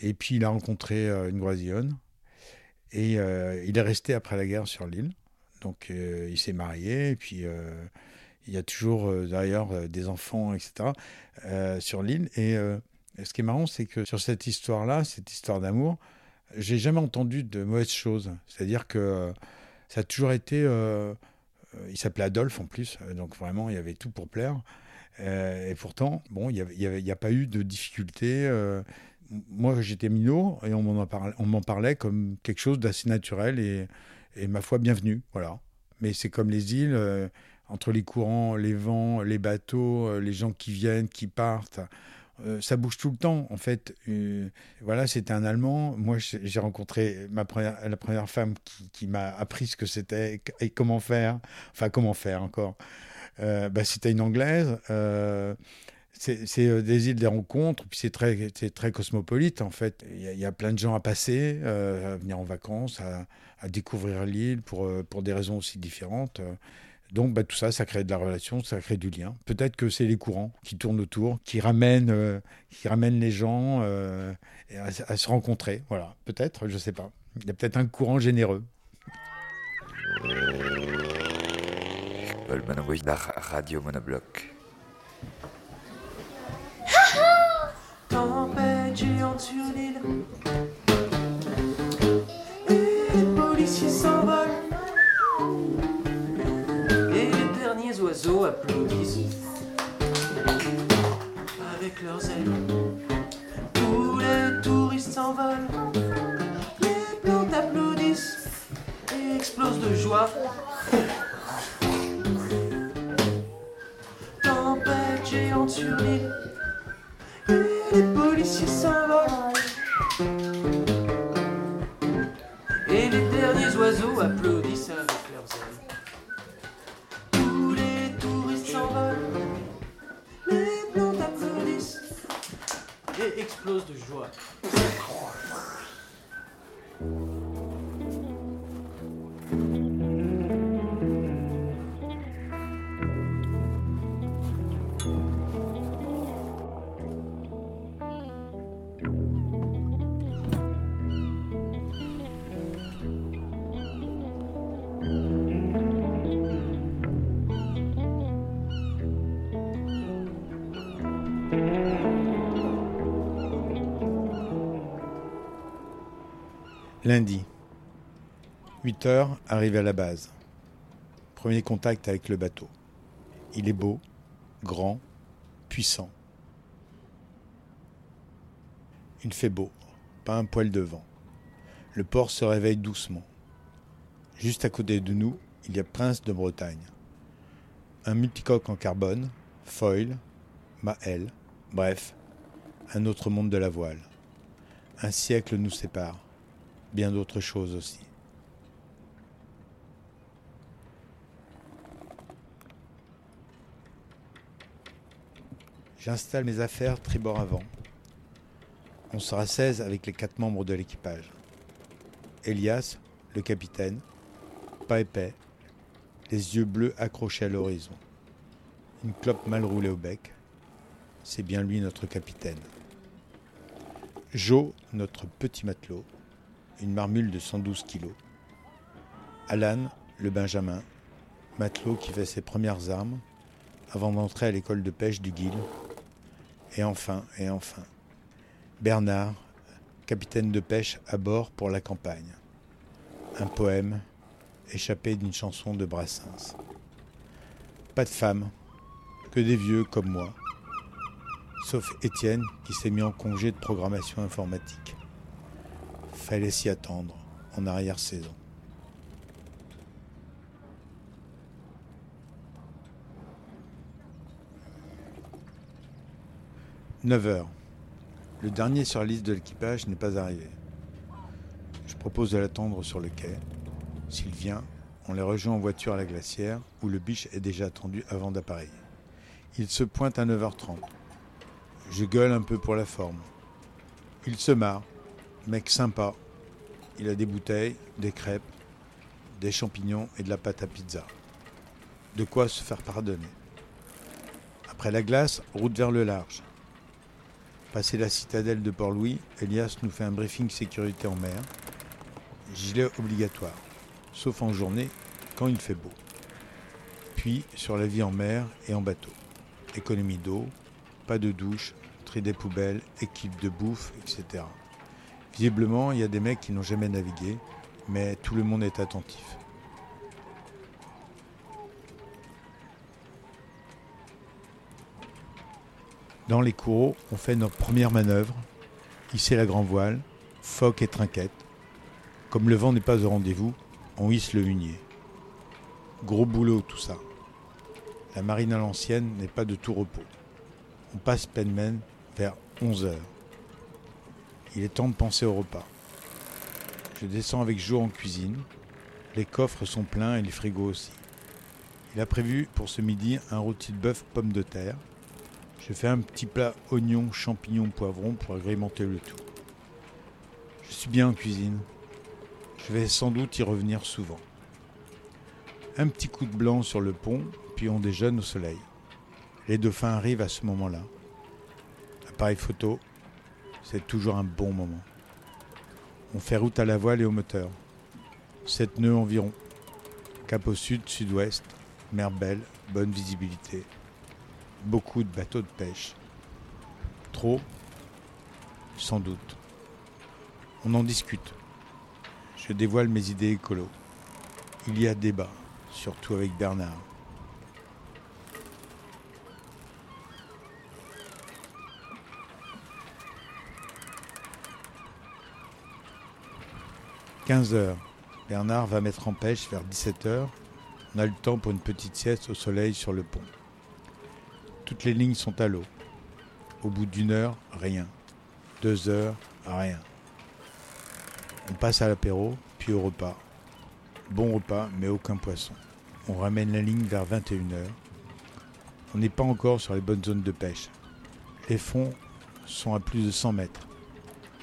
Et puis il a rencontré une Groisillonne et il est resté après la guerre sur l'île. Donc il s'est marié et puis il y a toujours d'ailleurs des enfants, etc. sur l'île. Et et ce qui est marrant, c'est que sur cette histoire-là, cette histoire d'amour, j'ai jamais entendu de mauvaises choses. C'est-à-dire que euh, ça a toujours été. euh, euh, il s'appelait Adolphe en plus, donc vraiment il y avait tout pour plaire. Et pourtant, bon, il n'y a pas eu de difficulté. m- moi, j'étais minot et on m'en parlait, comme quelque chose d'assez naturel et, et ma foi bienvenue. Voilà. Mais c'est comme les îles, entre les courants, les vents, les bateaux, les gens qui viennent, qui partent. Euh, ça bouge tout le temps, en fait. Euh, voilà, c'était un Allemand. Moi, j'ai rencontré ma première, la première femme qui, m'a appris ce que c'était et comment faire. Enfin, comment faire encore. Euh, bah, c'était une Anglaise. C'est des îles des rencontres, puis c'est très, très cosmopolite en fait. Il y, a, plein de gens à passer, à venir en vacances, à, à découvrir l'île pour, pour des raisons aussi différentes. Donc bah, tout ça, ça crée de la relation, ça crée du lien. Peut-être que c'est les courants qui tournent autour, qui ramènent, euh, qui ramènent les gens euh, à, à se rencontrer. Voilà, peut-être, je sais pas. Il y a peut-être un courant généreux. Radio monobloc. Oiseaux applaudissent. Avec leurs ailes. Tous les touristes s'envolent. Les plantes applaudissent. Et explosent de joie. Tempête géante sur l'île. Et les policiers s'envolent. Et les derniers oiseaux applaudissent avec leurs ailes. Et explosent de joie. Lundi. 8 heures, arrivé à la base. Premier contact avec le bateau. Il est beau, grand, puissant. Il fait beau, pas un poil de vent. Le port se réveille doucement. Juste à côté de nous, il y a Prince de Bretagne. Un multicoque en carbone, foil, Maël, bref, un autre monde de la voile. Un siècle nous sépare, bien d'autres choses aussi. J'installe mes affaires tribord avant. On sera 16 avec les quatre membres de l'équipage. Elias, le capitaine, pas épais, les yeux bleus accrochés à l'horizon. Une clope mal roulée au bec. C'est bien lui notre capitaine. Joe, notre petit matelot, une marmule de 112 kilos. Alan, le Benjamin, matelot qui fait ses premières armes avant d'entrer à l'école de pêche du Guil. Et enfin, et enfin, Bernard, capitaine de pêche à bord pour la campagne. Un poème échappé d'une chanson de Brassens. Pas de femmes, que des vieux comme moi, sauf Étienne qui s'est mis en congé de programmation informatique. Fallait s'y attendre en arrière-saison. « 9 heures. Le dernier sur la liste de l'équipage n'est pas arrivé. Je propose de l'attendre sur le quai. S'il vient, on les rejoint en voiture à la glacière où le biche est déjà attendu avant d'appareiller. Il se pointe à 9h30. Je gueule un peu pour la forme. Il se marre. Mec sympa. Il a des bouteilles, des crêpes, des champignons et de la pâte à pizza. De quoi se faire pardonner. Après la glace, route vers le large. Passé la citadelle de Port-Louis, Elias nous fait un briefing sécurité en mer. Gilet obligatoire, sauf en journée quand il fait beau. Puis sur la vie en mer et en bateau. Économie d'eau, pas de douche, tri des poubelles, équipe de bouffe, etc. Visiblement, il y a des mecs qui n'ont jamais navigué, mais tout le monde est attentif. Dans les couraux, on fait notre première manœuvre, hisser la grand voile, phoque et trinquette. Comme le vent n'est pas au rendez-vous, on hisse le hunier. Gros boulot tout ça. La marine à l'ancienne n'est pas de tout repos. On passe Penman vers 11 heures. Il est temps de penser au repas. Je descends avec Joe en cuisine. Les coffres sont pleins et les frigos aussi. Il a prévu pour ce midi un rôti de bœuf pomme de terre. Je fais un petit plat oignon, champignons, poivrons pour agrémenter le tout. Je suis bien en cuisine. Je vais sans doute y revenir souvent. Un petit coup de blanc sur le pont, puis on déjeune au soleil. Les dauphins arrivent à ce moment-là. Appareil photo, c'est toujours un bon moment. On fait route à la voile et au moteur. Sept nœuds environ. Cap au sud, sud-ouest, mer belle, bonne visibilité. Beaucoup de bateaux de pêche. Trop Sans doute. On en discute. Je dévoile mes idées écolo. Il y a débat, surtout avec Bernard. « 15 heures. Bernard va mettre en pêche vers 17 heures. On a le temps pour une petite sieste au soleil sur le pont. Toutes les lignes sont à l'eau. Au bout d'une heure, rien. Deux heures, rien. On passe à l'apéro, puis au repas. Bon repas, mais aucun poisson. On ramène la ligne vers 21h. On n'est pas encore sur les bonnes zones de pêche. Les fonds sont à plus de 100 mètres.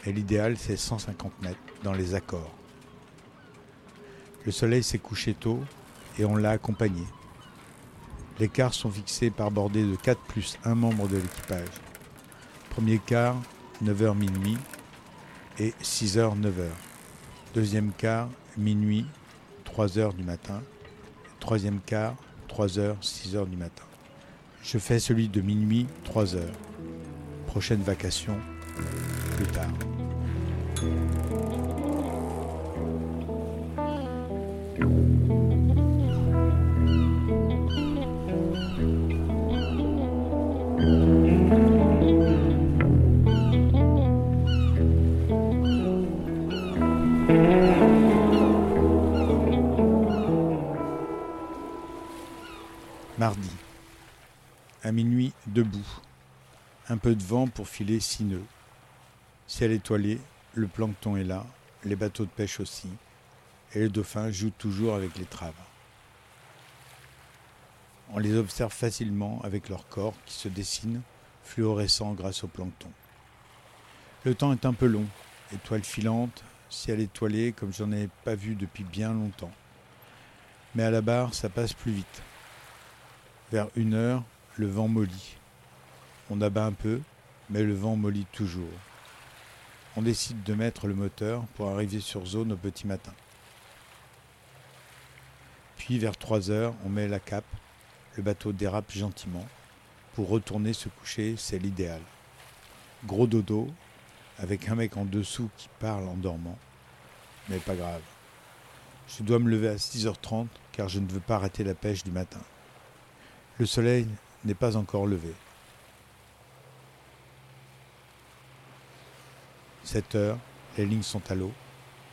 Et l'idéal, c'est 150 mètres dans les accords. Le soleil s'est couché tôt et on l'a accompagné. Les quarts sont fixés par bordée de 4 plus 1 membre de l'équipage. Premier quart, 9h minuit et 6h 9h. Deuxième quart, minuit, 3h du matin. Troisième quart, 3h, 6h du matin. Je fais celui de minuit, 3h. Prochaine vacation, plus tard. Debout. Un peu de vent pour filer six nœuds. Ciel étoilé, le plancton est là, les bateaux de pêche aussi, et les dauphins jouent toujours avec les traves. On les observe facilement avec leur corps qui se dessine, fluorescent grâce au plancton. Le temps est un peu long, étoiles filantes, ciel étoilé comme j'en ai pas vu depuis bien longtemps. Mais à la barre, ça passe plus vite. Vers une heure, le vent mollit. On abat un peu, mais le vent mollit toujours. On décide de mettre le moteur pour arriver sur zone au petit matin. Puis vers 3 heures, on met la cape, le bateau dérape gentiment. Pour retourner se coucher, c'est l'idéal. Gros dodo, avec un mec en dessous qui parle en dormant. Mais pas grave. Je dois me lever à 6h30 car je ne veux pas rater la pêche du matin. Le soleil n'est pas encore levé. 7 heures, les lignes sont à l'eau,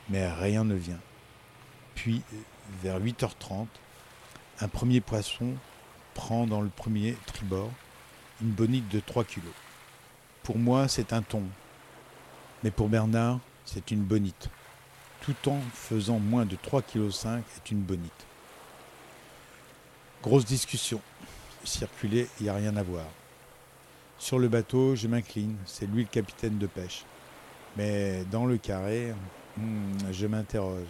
mais rien ne vient. Puis, vers 8h30, un premier poisson prend dans le premier tribord une bonite de 3 kg. Pour moi, c'est un thon, mais pour Bernard, c'est une bonite. Tout en faisant moins de 3,5 kg est une bonite. Grosse discussion. Circuler, il n'y a rien à voir. Sur le bateau, je m'incline, c'est lui le capitaine de pêche. Mais dans le carré, hmm, je m'interroge.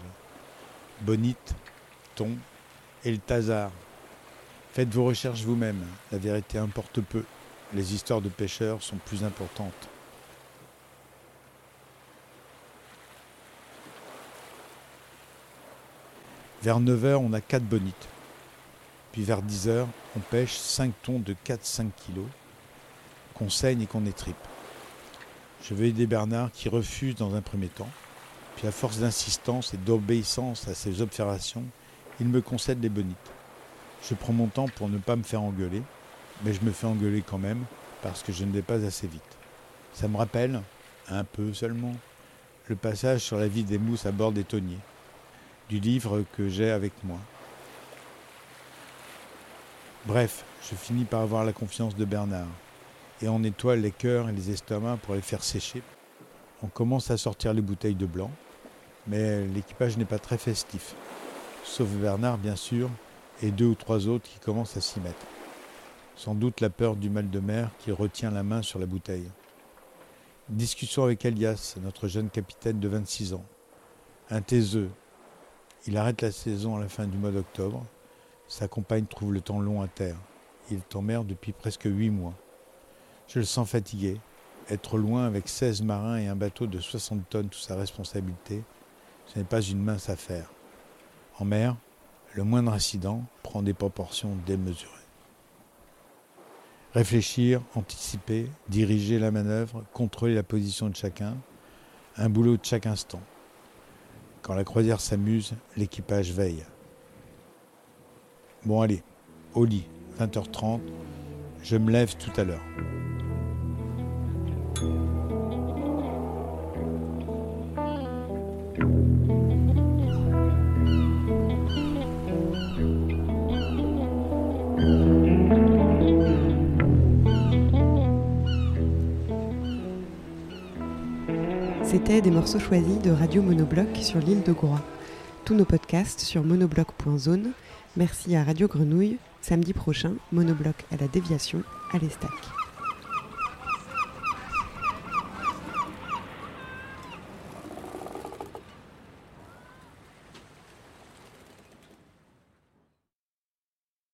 Bonite, thon et le tazar. Faites vos recherches vous-même, la vérité importe peu. Les histoires de pêcheurs sont plus importantes. Vers 9h, on a 4 bonites. Puis vers 10h, on pêche 5 tons de 4-5 kg qu'on saigne et qu'on étripe. Je vais aider Bernard qui refuse dans un premier temps. Puis à force d'insistance et d'obéissance à ses observations, il me concède les bonites. Je prends mon temps pour ne pas me faire engueuler, mais je me fais engueuler quand même parce que je ne vais pas assez vite. Ça me rappelle, un peu seulement, le passage sur la vie des mousses à bord des tonniers, du livre que j'ai avec moi. Bref, je finis par avoir la confiance de Bernard, et on étoile les cœurs et les estomacs pour les faire sécher. On commence à sortir les bouteilles de blanc, mais l'équipage n'est pas très festif, sauf Bernard bien sûr, et deux ou trois autres qui commencent à s'y mettre. Sans doute la peur du mal de mer qui retient la main sur la bouteille. Discussion avec Elias, notre jeune capitaine de 26 ans. Un taiseux. Il arrête la saison à la fin du mois d'octobre. Sa compagne trouve le temps long à terre. Il est en mer depuis presque huit mois. Je le sens fatigué. Être loin avec 16 marins et un bateau de 60 tonnes sous sa responsabilité, ce n'est pas une mince affaire. En mer, le moindre incident prend des proportions démesurées. Réfléchir, anticiper, diriger la manœuvre, contrôler la position de chacun, un boulot de chaque instant. Quand la croisière s'amuse, l'équipage veille. Bon allez, au lit, 20h30, je me lève tout à l'heure. C'était des morceaux choisis de Radio Monobloc sur l'île de Groix. Tous nos podcasts sur monobloc.zone. Merci à Radio Grenouille. Samedi prochain, Monobloc à la déviation à l'Estac.